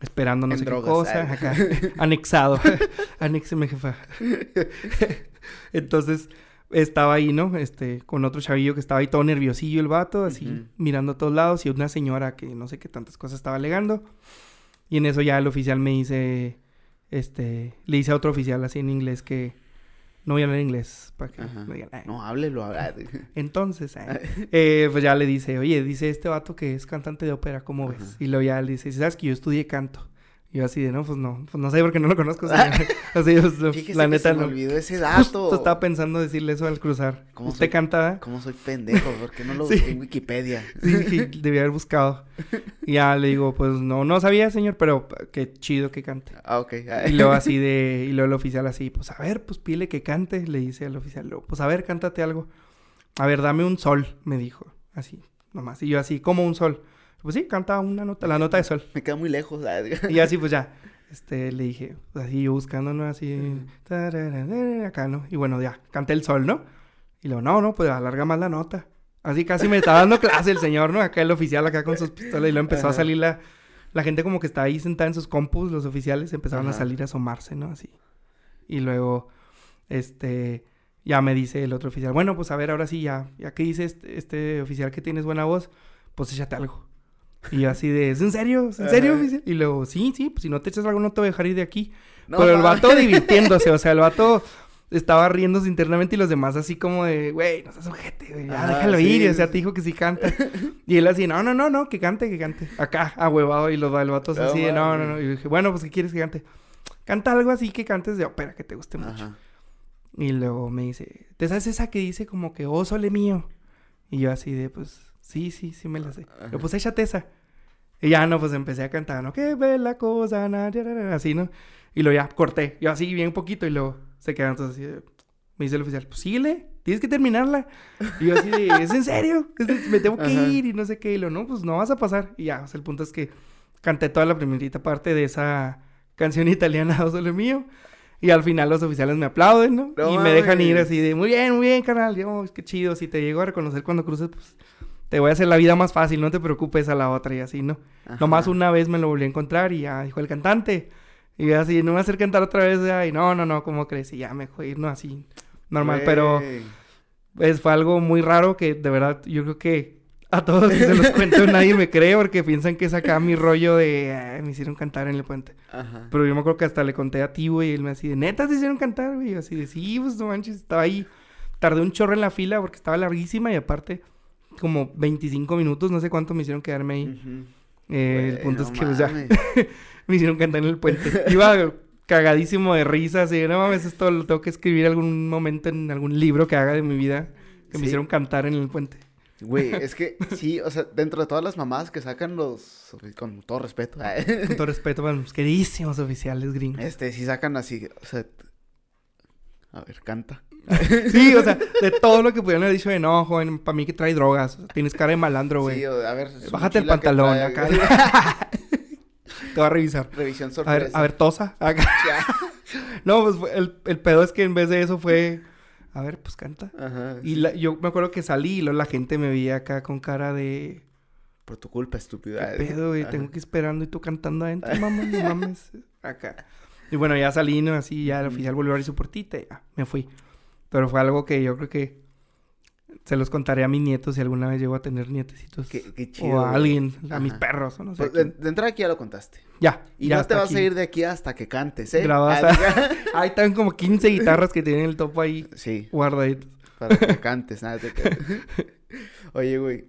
esperando no En sé drogas, qué cosa, acá, (laughs) anexado, (laughs) anéxeme jefa. (laughs) Entonces, estaba ahí, ¿no? Este, con otro chavillo que estaba ahí todo nerviosillo el vato, así, mirando a todos lados, y una señora que no sé qué tantas cosas estaba alegando. Y en eso ya el oficial me dice, este, le dice a otro oficial así en inglés que no voy a hablar inglés, para que Ajá. no digan, "Ay". No, háblelo. Entonces, (laughs) eh, pues ya le dice, oye, dice este vato que es cantante de ópera, ¿cómo ves? Y luego ya le dice, ¿sabes que yo estudié canto? Y yo así de, no, pues no, pues no sé porque no lo conozco, señor. (laughs) (laughs) así, pues, la que neta se me no. olvidó ese Justo dato. estaba pensando decirle eso al cruzar. ¿Cómo ¿Usted soy- canta? eh? ¿Cómo soy pendejo? ¿Por qué no lo (laughs) Sí. busqué en Wikipedia? Sí, dije, debía haber buscado. Y ya le digo, pues no, no sabía, señor, pero qué chido que cante. Ah, ok. Y luego así de, y luego el oficial así, pues a ver, pues pile que cante, le dice al oficial, luego, pues a ver, cántate algo. A ver, dame un sol, me dijo, así, nomás. Y yo así, como un sol. Pues sí, canta una nota, la nota de sol. Me queda muy lejos. ah, Y así pues ya, (laughs) este, le dije, pues así yo buscando, ¿no? Así, tararara, acá, ¿no? Y bueno, ya, canté el sol, ¿no? Y luego, no, no, pues alarga más la nota. Así casi me estaba dando clase el señor, ¿no? Acá el oficial acá con sus pistolas y luego empezó a salir la, la gente como que está ahí sentada en sus compus, los oficiales empezaron a salir a asomarse, ¿no? Así. Y luego, este, ya me dice el otro oficial, bueno, pues a ver, ahora sí, ya, ya que dice este, este oficial que tienes buena voz, pues échate algo. Y yo así de, ¿es en serio? ¿Es en serio, oficial? Y luego, sí, sí, pues si no te echas algo no te voy a dejar ir de aquí. No Pero el vato divirtiéndose, o sea, el vato (laughs) estaba riéndose internamente y los demás así como de, güey, no seas ojete, güey, ya Ah, déjalo sí, ir, y, o sea, te dijo que sí canta. (laughs) Y él así, no, no, no, no, que cante, que cante. Acá, ahuevado, y los el vato No así de, no, no, no. Y dije, bueno, pues, ¿qué quieres que cante? Canta algo así que cantes de ópera, que te guste mucho. Y luego me dice, ¿te sabes esa que dice como que, oh, sole mío? Y yo así de, pues, sí, sí, sí me la sé. Yo, pues, échate esa. Y ya no, pues empecé a cantar, ¿no? Qué bella cosa, na, na, na, na, así, ¿no? Y luego ya corté. Yo así, bien poquito, y luego se quedaron todos así. Me dice el oficial, pues síguele, tienes que terminarla. Y yo así de, ¿es en serio? Me tengo que Ajá. ir y no sé qué. Y lo no, pues no vas a pasar. Y ya, o sea, el punto es que canté toda la primerita parte de esa canción italiana, (laughs) Solo Mío. Y al final los oficiales me aplauden, ¿no? No y me dejan ir así de, muy bien, muy bien, carnal. Yo, "Oh, qué chido. Si te llego a reconocer cuando cruces, pues te voy a hacer la vida más fácil. No te preocupes a la otra y así, ¿no? Ajá. Nomás una vez me lo volví a encontrar y ya dijo el cantante. Y así, no me voy a hacer cantar otra vez. ya, Y no, no, no, ¿cómo crees? Y ya me ir, no, así, normal. Pero Güey. pues, fue algo muy raro que de verdad yo creo que a todos que se los (laughs) cuento nadie me cree porque piensan que es acá mi rollo de "Ay, me hicieron cantar en el puente. Ajá. Pero yo me acuerdo que hasta le conté a ti, güey, y él me así de, neta, te hicieron cantar, güey. Y yo así de, sí, pues no manches, estaba ahí. Tardé un chorro en la fila porque estaba larguísima y aparte, como 25 minutos, no sé cuánto me hicieron quedarme ahí. Eh, el punto no es que, pues ya, mames. (laughs) me hicieron cantar en el puente. Iba cagadísimo de risa, así, no mames, esto lo tengo que escribir algún momento en algún libro que haga de mi vida, que me hicieron cantar en el puente. Güey, (laughs) es que sí, o sea, dentro de todas las mamás que sacan los, con todo respeto, Con todo respeto para los queridísimos oficiales gringos. este, sí sacan así, o sea, a ver, canta. (laughs) Sí, o sea, de todo lo que pudieron haber dicho de no, joven, para mí que trae drogas. Tienes cara de malandro, güey. Sí, a ver. Bájate el pantalón trae- acá. (laughs) Te voy a revisar. Revisión A sorpresa. ver, a ver, tosa. Acá. (laughs) No, pues el, el pedo es que en vez de eso fue. A ver, pues canta. Ajá. Y la- yo me acuerdo que salí y luego la gente me veía acá con cara de. Por tu culpa, estúpido. ¿Qué pedo, güey? Tengo que ir esperando y tú cantando adentro, mamá, no mames. Acá. Y bueno, ya salí, ¿no? Así, ya el oficial volvió a abrir su puertita y ya, me fui. Pero fue algo que yo creo que se los contaré a mis nietos si alguna vez llego a tener nietecitos. Qué, qué chido. o a alguien, a mis perros, o no sé. Pues, de, entrada aquí ya lo contaste. Ya. Y ya no te vas aquí. a ir de aquí hasta que cantes, ¿eh? Grabas Ah, a- (laughs) Ahí están como 15 (laughs) guitarras que tienen el topo ahí Sí, guardaditos. para que (laughs) cantes, nada te. Oye, güey.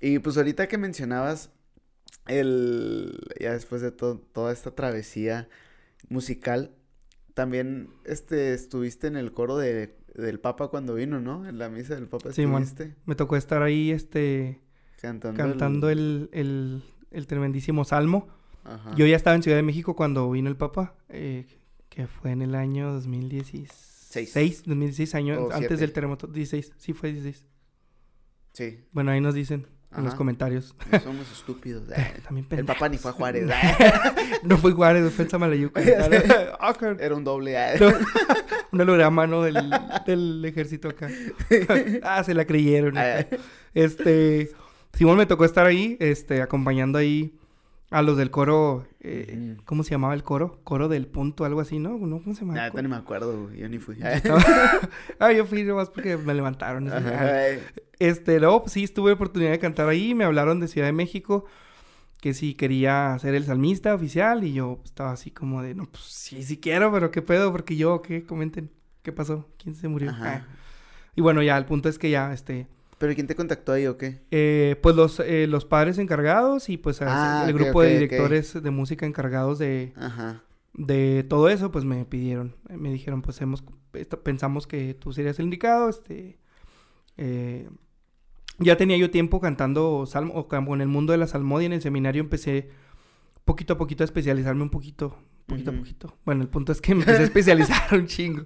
Y pues ahorita que mencionabas el... Ya después de to- toda esta travesía musical, también este, estuviste en el coro de, del Papa cuando vino, ¿no? En la misa del Papa Simón. estuviste Me tocó estar ahí, este, cantando, cantando el, el, el tremendísimo salmo. Ajá. Yo ya estaba en Ciudad de México cuando vino el Papa, eh, que fue en el año 2016. Seis. 2016 años O antes siete. del terremoto. 16, sí fue 16. Sí, Bueno, ahí nos dicen en los Ajá. comentarios. no (laughs) somos estúpidos. (laughs) Eh, También El. Papa ni fue a Juárez. (laughs) No fue Juárez, fue en Samalayuca. Era un doble. No, (laughs) un holograma, ¿no? Del, del ejército acá. (laughs) ah, se la creyeron. acá. Este, Simón me tocó estar ahí, este, acompañando ahí a los del coro, eh. ¿cómo se llamaba el coro? Coro del punto, algo así, ¿no? ¿No? ¿Cómo se llama? Nada, no me acuerdo. Yo ni fui. (laughs) Ah, yo fui nomás porque me levantaron. Ajá. Este, luego, pues, sí, tuve oportunidad de cantar ahí, me hablaron de Ciudad de México, que si quería ser el salmista oficial, y yo estaba así como de, no, pues sí, sí quiero, pero qué pedo, porque yo, ¿qué? Comenten, ¿qué pasó? ¿Quién se murió? Ajá. Ah. Y bueno, ya, el punto es que ya, este, ¿Pero quién te contactó ahí o qué? eh, pues los, eh, los padres encargados y pues Ah, el ok, grupo de directores de música encargados de, Ajá. de todo eso, pues me pidieron, eh, me dijeron, pues hemos, pensamos que tú serías el indicado, este, eh, ya tenía yo tiempo cantando salmo, o como en el mundo de la salmodia, en el seminario empecé poquito a poquito a especializarme un poquito, poquito a Ujú. poquito. Bueno, el punto es que me empecé a especializar (laughs) un chingo,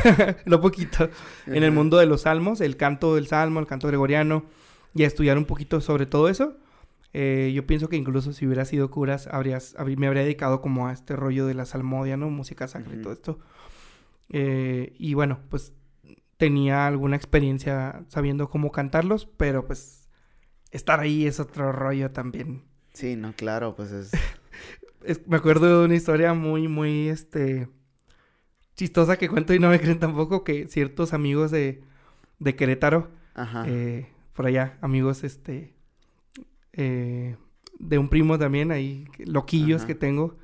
(laughs) no poquito, en el mundo de los salmos, el canto del salmo, el canto gregoriano, y a estudiar un poquito sobre todo eso. Eh, yo pienso que incluso si hubiera sido curas, habrías, habrí- me habría dedicado como a este rollo de la salmodia, ¿no? Música sacra y Ujú. todo esto. Eh, y bueno, pues tenía alguna experiencia sabiendo cómo cantarlos, pero pues estar ahí es otro rollo también. Sí, no, claro, pues es... (laughs) Es- me acuerdo de una historia muy, muy, este, chistosa que cuento y no me creen tampoco, que ciertos amigos de, de Querétaro, Ajá. eh, por allá, amigos, este, eh, de un primo también, ahí, loquillos Ajá. que tengo,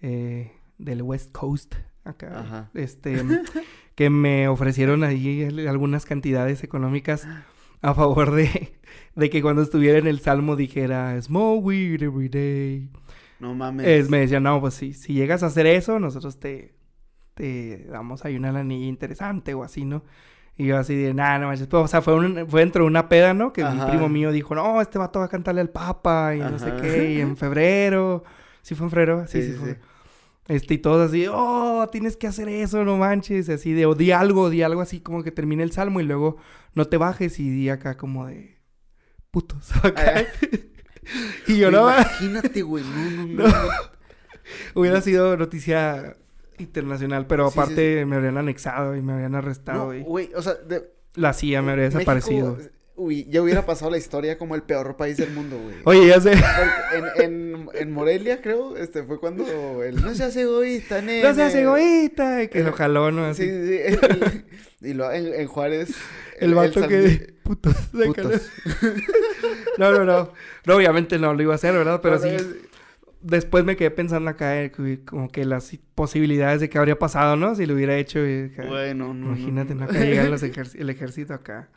eh, del West Coast, acá, Ajá. este, (laughs) que me ofrecieron ahí el- algunas cantidades económicas a favor de, de que cuando estuviera en el salmo dijera, smoke weed every day. No mames. Es, me decían, no, pues si, si llegas a hacer eso, nosotros te, te damos ahí una lanilla interesante o así, ¿no? Y yo así de, nada, no manches. Pues, o sea, fue, un, fue dentro de una peda, ¿no? Que un Ajá. primo mío dijo, no, este vato va a cantarle al Papa y no sé qué. Y en febrero. ¿Sí fue en febrero? Sí, sí, Sí, sí, fue. Este, y todos así, oh, tienes que hacer eso, no manches. Así de, o di algo, di algo así como que termine el salmo y luego no te bajes y di acá como de putos. (laughs) acá. y no, Imagínate, güey. No, no, no. (laughs) No. hubiera sido noticia internacional, pero Sí, sí, aparte me habrían anexado y me habrían No, arrestado y güey, o sea, de- la CIA me habría desaparecido. México, uy, ya hubiera pasado la historia como el peor país del mundo, güey. Oye, ya sé. En, en, en Morelia, creo, este fue cuando el no seas egoísta, nene. No seas egoísta. Y que lo jaló, ¿no? Sí, Así. sí, sí. Y, y lo, en, en Juárez. El vato sal- que... Putos. No, no, no. No, obviamente no lo iba a hacer, ¿verdad? Pero No, sí. no, Después me quedé pensando acá, eh, como que las posibilidades de que habría pasado, ¿no? Si lo hubiera hecho. acá- Bueno, no. Imagínate, no. Acá llega ejer- el ejército acá.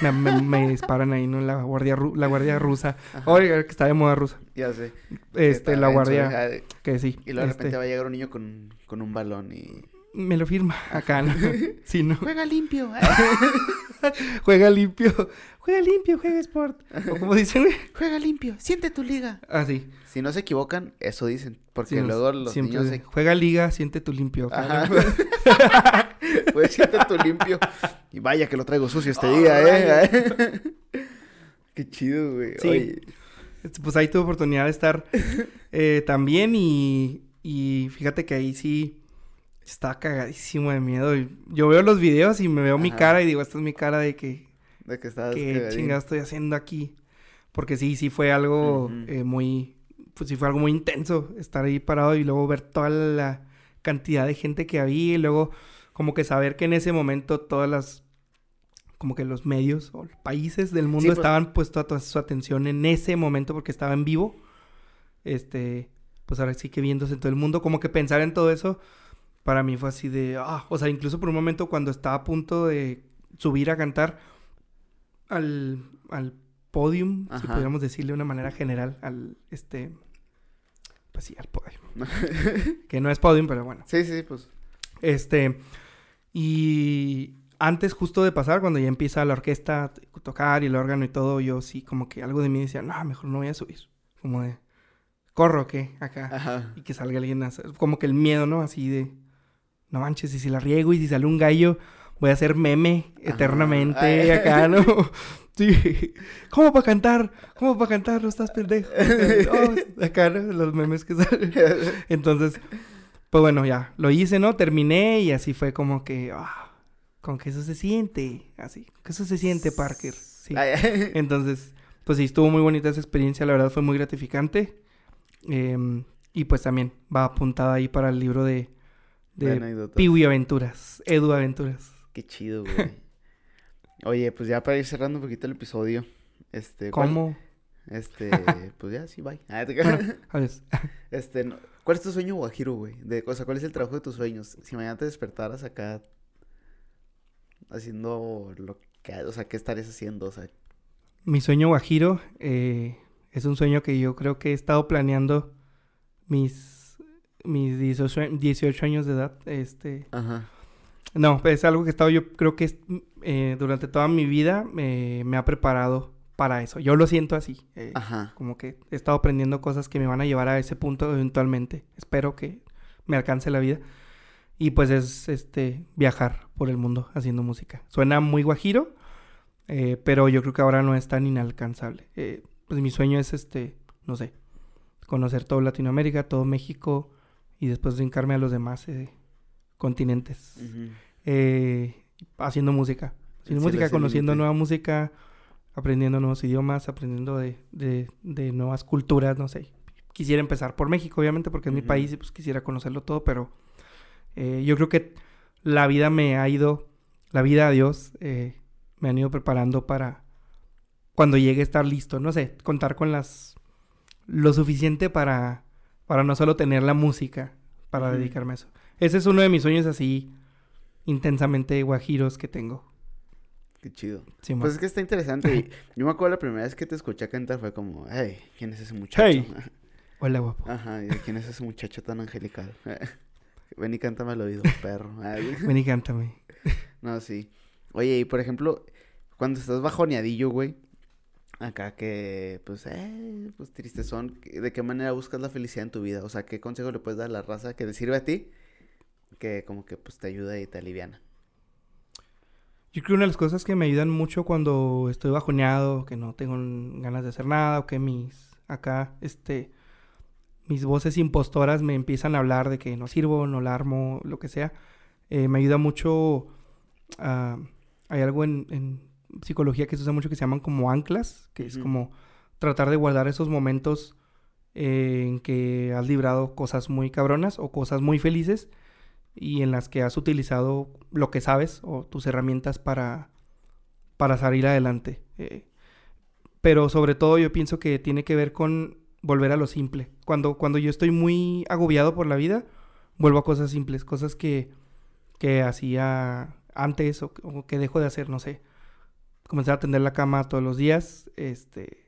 Me, me- me disparan ahí, ¿no? La guardia, ru- la guardia rusa. Ajá, Oiga, que está de moda rusa. Ya sé. Este, la guardia, de- que sí. Y luego de este, repente va a llegar un niño con, con un balón y. Me lo firma acá, ¿no? (laughs) Sí, ¿no? ¡Juega limpio! (laughs) Juega limpio. Juega limpio, juega sport. O como dicen. ¡Juega limpio! ¡Siente tu liga! Ah, sí. Si no se equivocan, eso dicen. Porque Sí, luego los siempre niños se. Juega liga, siente tu limpio. Ajá. (laughs) Pues siente tu limpio. Y vaya que lo traigo sucio este día, ¿eh? Qué chido, güey. Sí. Oye, Pues ahí tuve oportunidad de estar eh, también y, y fíjate que ahí sí estaba cagadísimo de miedo. Yo veo los videos y me veo mi Ajá. cara y digo, esta es mi cara de que, de que estabas ¿qué chingados estoy haciendo aquí? Porque sí, sí fue algo Ujú. eh, muy, pues sí fue algo muy intenso estar ahí parado y luego ver toda la cantidad de gente que había y luego como que saber que en ese momento todas las, como que los medios o los países del mundo pues- estaban puesto a toda su atención en ese momento porque estaba en vivo. Este, pues ahora sí que viéndose en todo el mundo, como que pensar en todo eso para mí fue así de, ah, o sea, incluso por un momento cuando estaba a punto de subir a cantar al, al podium, si pudiéramos decirle de una manera general, al, este, pues sí, al podium. (laughs) que no es podium, pero bueno. Sí, sí, pues. Este, y antes justo de pasar, cuando ya empieza la orquesta a tocar y el órgano y todo, yo sí como que algo de mí decía, no, mejor no voy a subir. Como de, corro, ¿qué? Acá. Ajá. Y que salga alguien a hacer, como que el miedo, ¿no? Así de, no manches, y si la riego y si sale un gallo, voy a hacer meme Ajá. eternamente acá, ¿no? (laughs) Sí. ¿Cómo para cantar? ¿Cómo para cantar? No estás pendejo. (laughs) Oh, acá, ¿no? Los memes que salen. (laughs) Entonces, pues bueno, ya, lo hice, ¿no? Terminé y así fue como que, ah, con que eso se siente, así, con que eso se siente, Parker. Sí. Entonces, pues sí, estuvo muy bonita esa experiencia, la verdad fue muy gratificante. Em, y pues también va apuntada ahí para el libro de, De. Piwi Aventuras, Edu Aventuras. Qué chido, güey. (laughs) Oye, pues ya para ir cerrando un poquito el episodio. Este. ¿cuál- ¿Cómo? Este, (laughs) pues ya, sí, bye. Ah, Bueno, (laughs) adiós. Este, no- ¿cuál es tu sueño guajiro, güey? De, o sea, ¿cuál es el trabajo de tus sueños? Si mañana te despertaras acá haciendo lo que, o sea, ¿qué estarías haciendo? O sea, Mi sueño guajiro eh, es un sueño que yo creo que he estado planeando mis, mis 18, a- 18 años de edad. Este, ajá. no, es algo que he estado, yo creo que eh, durante toda mi vida eh, me ha preparado para eso. Yo lo siento así. eh, Ajá. Como que he estado aprendiendo cosas que me van a llevar a ese punto eventualmente. Espero que me alcance la vida. Y pues es este viajar por el mundo haciendo música. Suena muy guajiro, eh, pero yo creo que ahora no es tan inalcanzable. Eh, pues mi sueño es este, no sé, conocer todo Latinoamérica, todo México y después brincarme a los demás eh, continentes. Eh, haciendo música. Haciendo música, conociendo nueva música, aprendiendo nuevos idiomas, aprendiendo de, de, de nuevas culturas, no sé. Quisiera empezar por México, obviamente, porque es mi país y pues quisiera conocerlo todo, pero eh, yo creo que la vida me ha ido, la vida a Dios, eh, me han ido preparando para cuando llegue a estar listo, no sé, contar con las, lo suficiente para, para no solo tener la música, para dedicarme a eso. Ese es uno de mis sueños así intensamente guajiros que tengo. Qué chido. Pues es que está interesante. (laughs) yo me acuerdo la primera vez que te escuché cantar fue como, hey, ¿quién es ese muchacho? Hey. (laughs) Hola, guapo. Ajá, y quién es ese muchacho tan angelical. (laughs) Ven y cántame al oído, perro. Ven y cántame. No, sí. Oye, y por ejemplo, cuando estás bajoneadillo, güey, acá que, pues, eh, pues triste son, ¿de qué manera buscas la felicidad en tu vida? O sea, ¿qué consejo le puedes dar a la raza que te sirve a ti? Que como que, pues, te ayuda y te aliviana. Yo creo que una de las cosas que me ayudan mucho cuando estoy bajoneado, que no tengo ganas de hacer nada, o que mis, acá, este, mis voces impostoras me empiezan a hablar de que no sirvo, no la armo, lo que sea, eh, me ayuda mucho a... hay algo en, psicología que se usa mucho que se llaman como anclas, que es como tratar de guardar esos momentos eh, en que has librado cosas muy cabronas o cosas muy felices y en las que has utilizado lo que sabes o tus herramientas para, para salir adelante. Eh, pero sobre todo yo pienso que tiene que ver con volver a lo simple. Cuando, cuando yo estoy muy agobiado por la vida, vuelvo a cosas simples, cosas que, que hacía antes o, o, que dejo de hacer, no sé. Comenzar a tender la cama todos los días, este,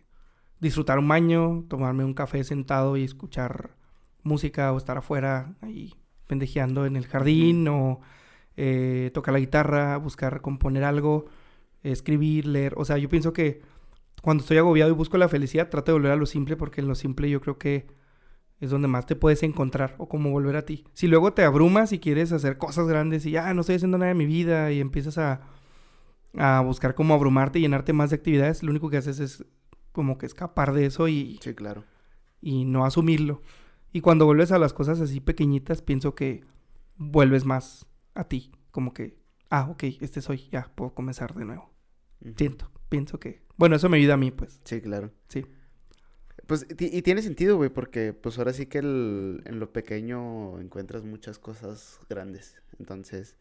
disfrutar un baño, tomarme un café sentado y escuchar música o estar afuera ahí pendejeando en el jardín o eh, tocar la guitarra, buscar componer algo, escribir, leer. O sea, yo pienso que cuando estoy agobiado y busco la felicidad, trato de volver a lo simple porque en lo simple yo creo que es donde más te puedes encontrar o como volver a ti. Si luego te abrumas y quieres hacer cosas grandes y ya no estoy haciendo nada de mi vida y empiezas a, a buscar cómo abrumarte y llenarte más de actividades, lo único que haces es como que escapar de eso y... Sí, claro. Y no asumirlo. Y cuando vuelves a las cosas así pequeñitas, pienso que vuelves más a ti. Como que, ah, ok, este soy, ya puedo comenzar de nuevo. Uh -huh. Siento, pienso que... Bueno, eso me ayuda a mí, pues. Sí, claro. Sí. Pues, y tiene sentido, güey, porque pues ahora sí que el, en lo pequeño encuentras muchas cosas grandes. Entonces,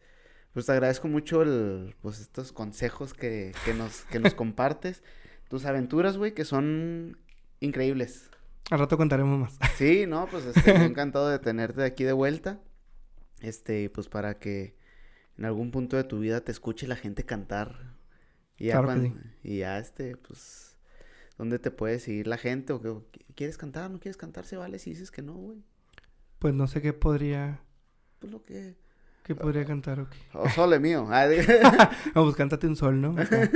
pues te agradezco mucho el, pues estos consejos que, que nos, que nos (laughs) compartes. Tus aventuras, güey, que son increíbles. Al rato contaremos más. (laughs) Sí, no, pues estoy encantado de tenerte aquí de vuelta. Este, pues para que en algún punto de tu vida te escuche la gente cantar. Y ya, Claro que cuando- sí. y ya este, pues, ¿dónde te puede seguir la gente? ¿O qué- quieres cantar? ¿No quieres cantar? Se vale si dices que no, güey. Pues no sé qué podría... Pues lo que... ¿Qué podría cantar o qué? O sole mío. Ah, No, pues cántate un sol, ¿no? Acá.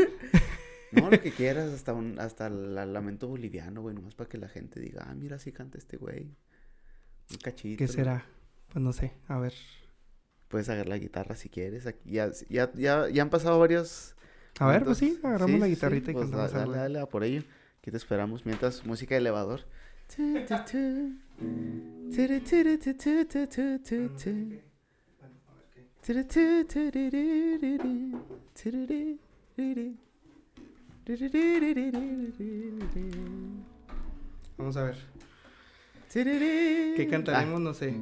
no, lo que quieras, hasta un, hasta el lamento boliviano, güey, nomás para que la gente diga, ah, mira, sí canta este güey. Un cachito. ¿Qué ¿no? será? Pues no sé, a ver. Puedes agarrar la guitarra si quieres. Aquí ya, ya, ya, ya han pasado varios. A ver, pues sí, agarramos Sí, la sí, guitarrita y pues cantamos da- algo. Dale, dale, a por ello. Aquí te esperamos mientras música de elevador. Vamos a ver. ¿Qué cantaremos? No sé.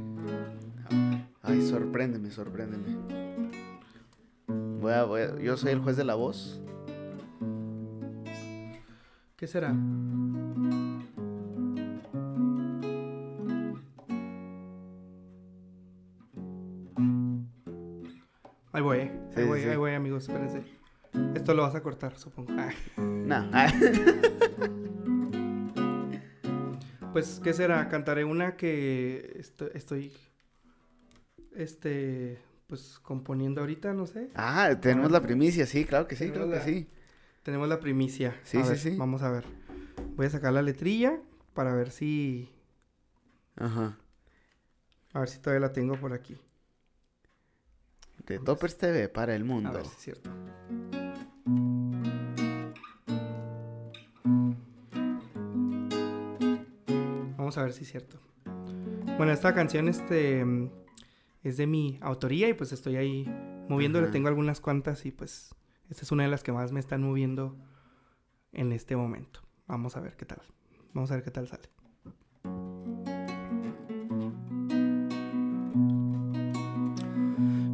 Ah, Ay, sorpréndeme, sorpréndeme. Voy a, voy a- yo soy el juez de la voz. ¿Qué será? Vas a cortar, supongo. Ah. (laughs) No. ah. (laughs) Pues, ¿qué será? Cantaré una que esto- estoy, este, pues, componiendo ahorita, no sé. Ah, tenemos la primicia, sí, claro que sí, Tenemos claro que sí. Tenemos la primicia. Sí, A sí, ver, sí. Vamos a ver. Voy a sacar la letrilla para ver si, Ajá. a ver si todavía la tengo por aquí. De Toppers TV para el A mundo. ver si es cierto. Vamos a ver si es cierto. Bueno, esta canción este, es de mi autoría y pues estoy ahí moviéndole. Tengo algunas cuantas y pues esta es una de las que más me están moviendo en este momento. Vamos a ver qué tal. Vamos a ver qué tal sale.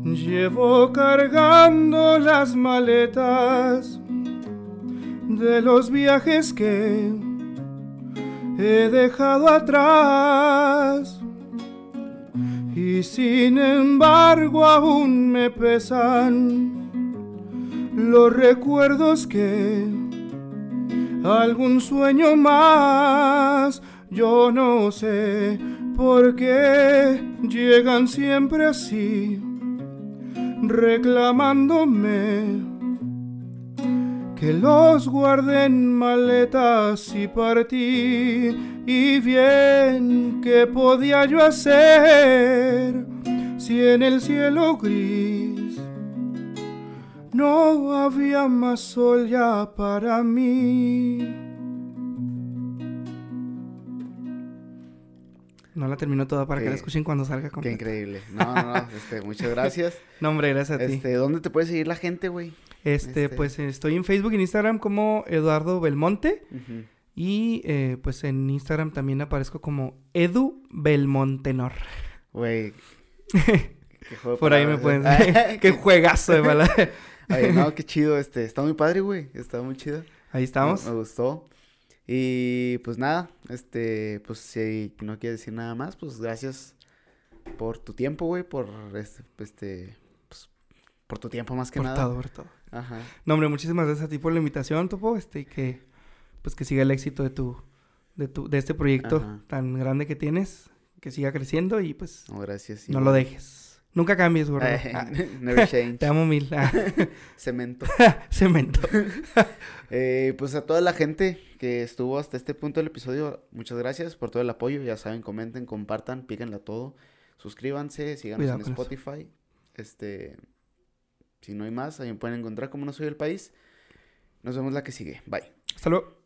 Llevo cargando las maletas de los viajes que he dejado atrás. Y sin embargo aún me pesan los recuerdos que algún sueño más. Yo no sé por qué llegan siempre así reclamándome que los guardé en maletas y partí. Y bien, ¿qué podía yo hacer si en el cielo gris no había más sol ya para mí? No la termino toda para que la escuchen cuando salga Qué increíble. No, no, este, muchas gracias. (laughs) no, hombre, gracias a ti. Este, ¿dónde te puede seguir la gente, güey? Este, este, pues estoy en Facebook y en Instagram como Eduardo Belmonte. Y eh, pues en Instagram también aparezco como Edu Belmontenor. Güey. (laughs) Por ahí me pueden. (laughs) qué juegazo de verdad. (laughs) Ay, no, qué chido. Este, está muy padre, güey. Está muy chido. Ahí estamos. Me, gustó. Y pues nada, este, pues si no quieres decir nada más, pues gracias por tu tiempo, güey, por este, este pues, por tu tiempo más que por nada. Todo, por todo. Ajá. No, hombre, muchísimas gracias a ti por la invitación, Topo, este, y que, pues que siga el éxito de tu, de tu, de este proyecto tan grande que tienes, que siga creciendo y pues... No, gracias. No lo dejes. Nunca cambies, gordo. Ah. (laughs) never change. Te amo mil. Ah. (laughs) Cemento. (laughs) Cemento. eh, pues a toda la gente que estuvo hasta este punto del episodio, muchas gracias por todo el apoyo. Ya saben, comenten, compartan, píquenle a todo. Suscríbanse, síganos en Spotify. Este, si no hay más, ahí me pueden encontrar como no soy el país. Nos vemos la que sigue. Bye. Hasta luego.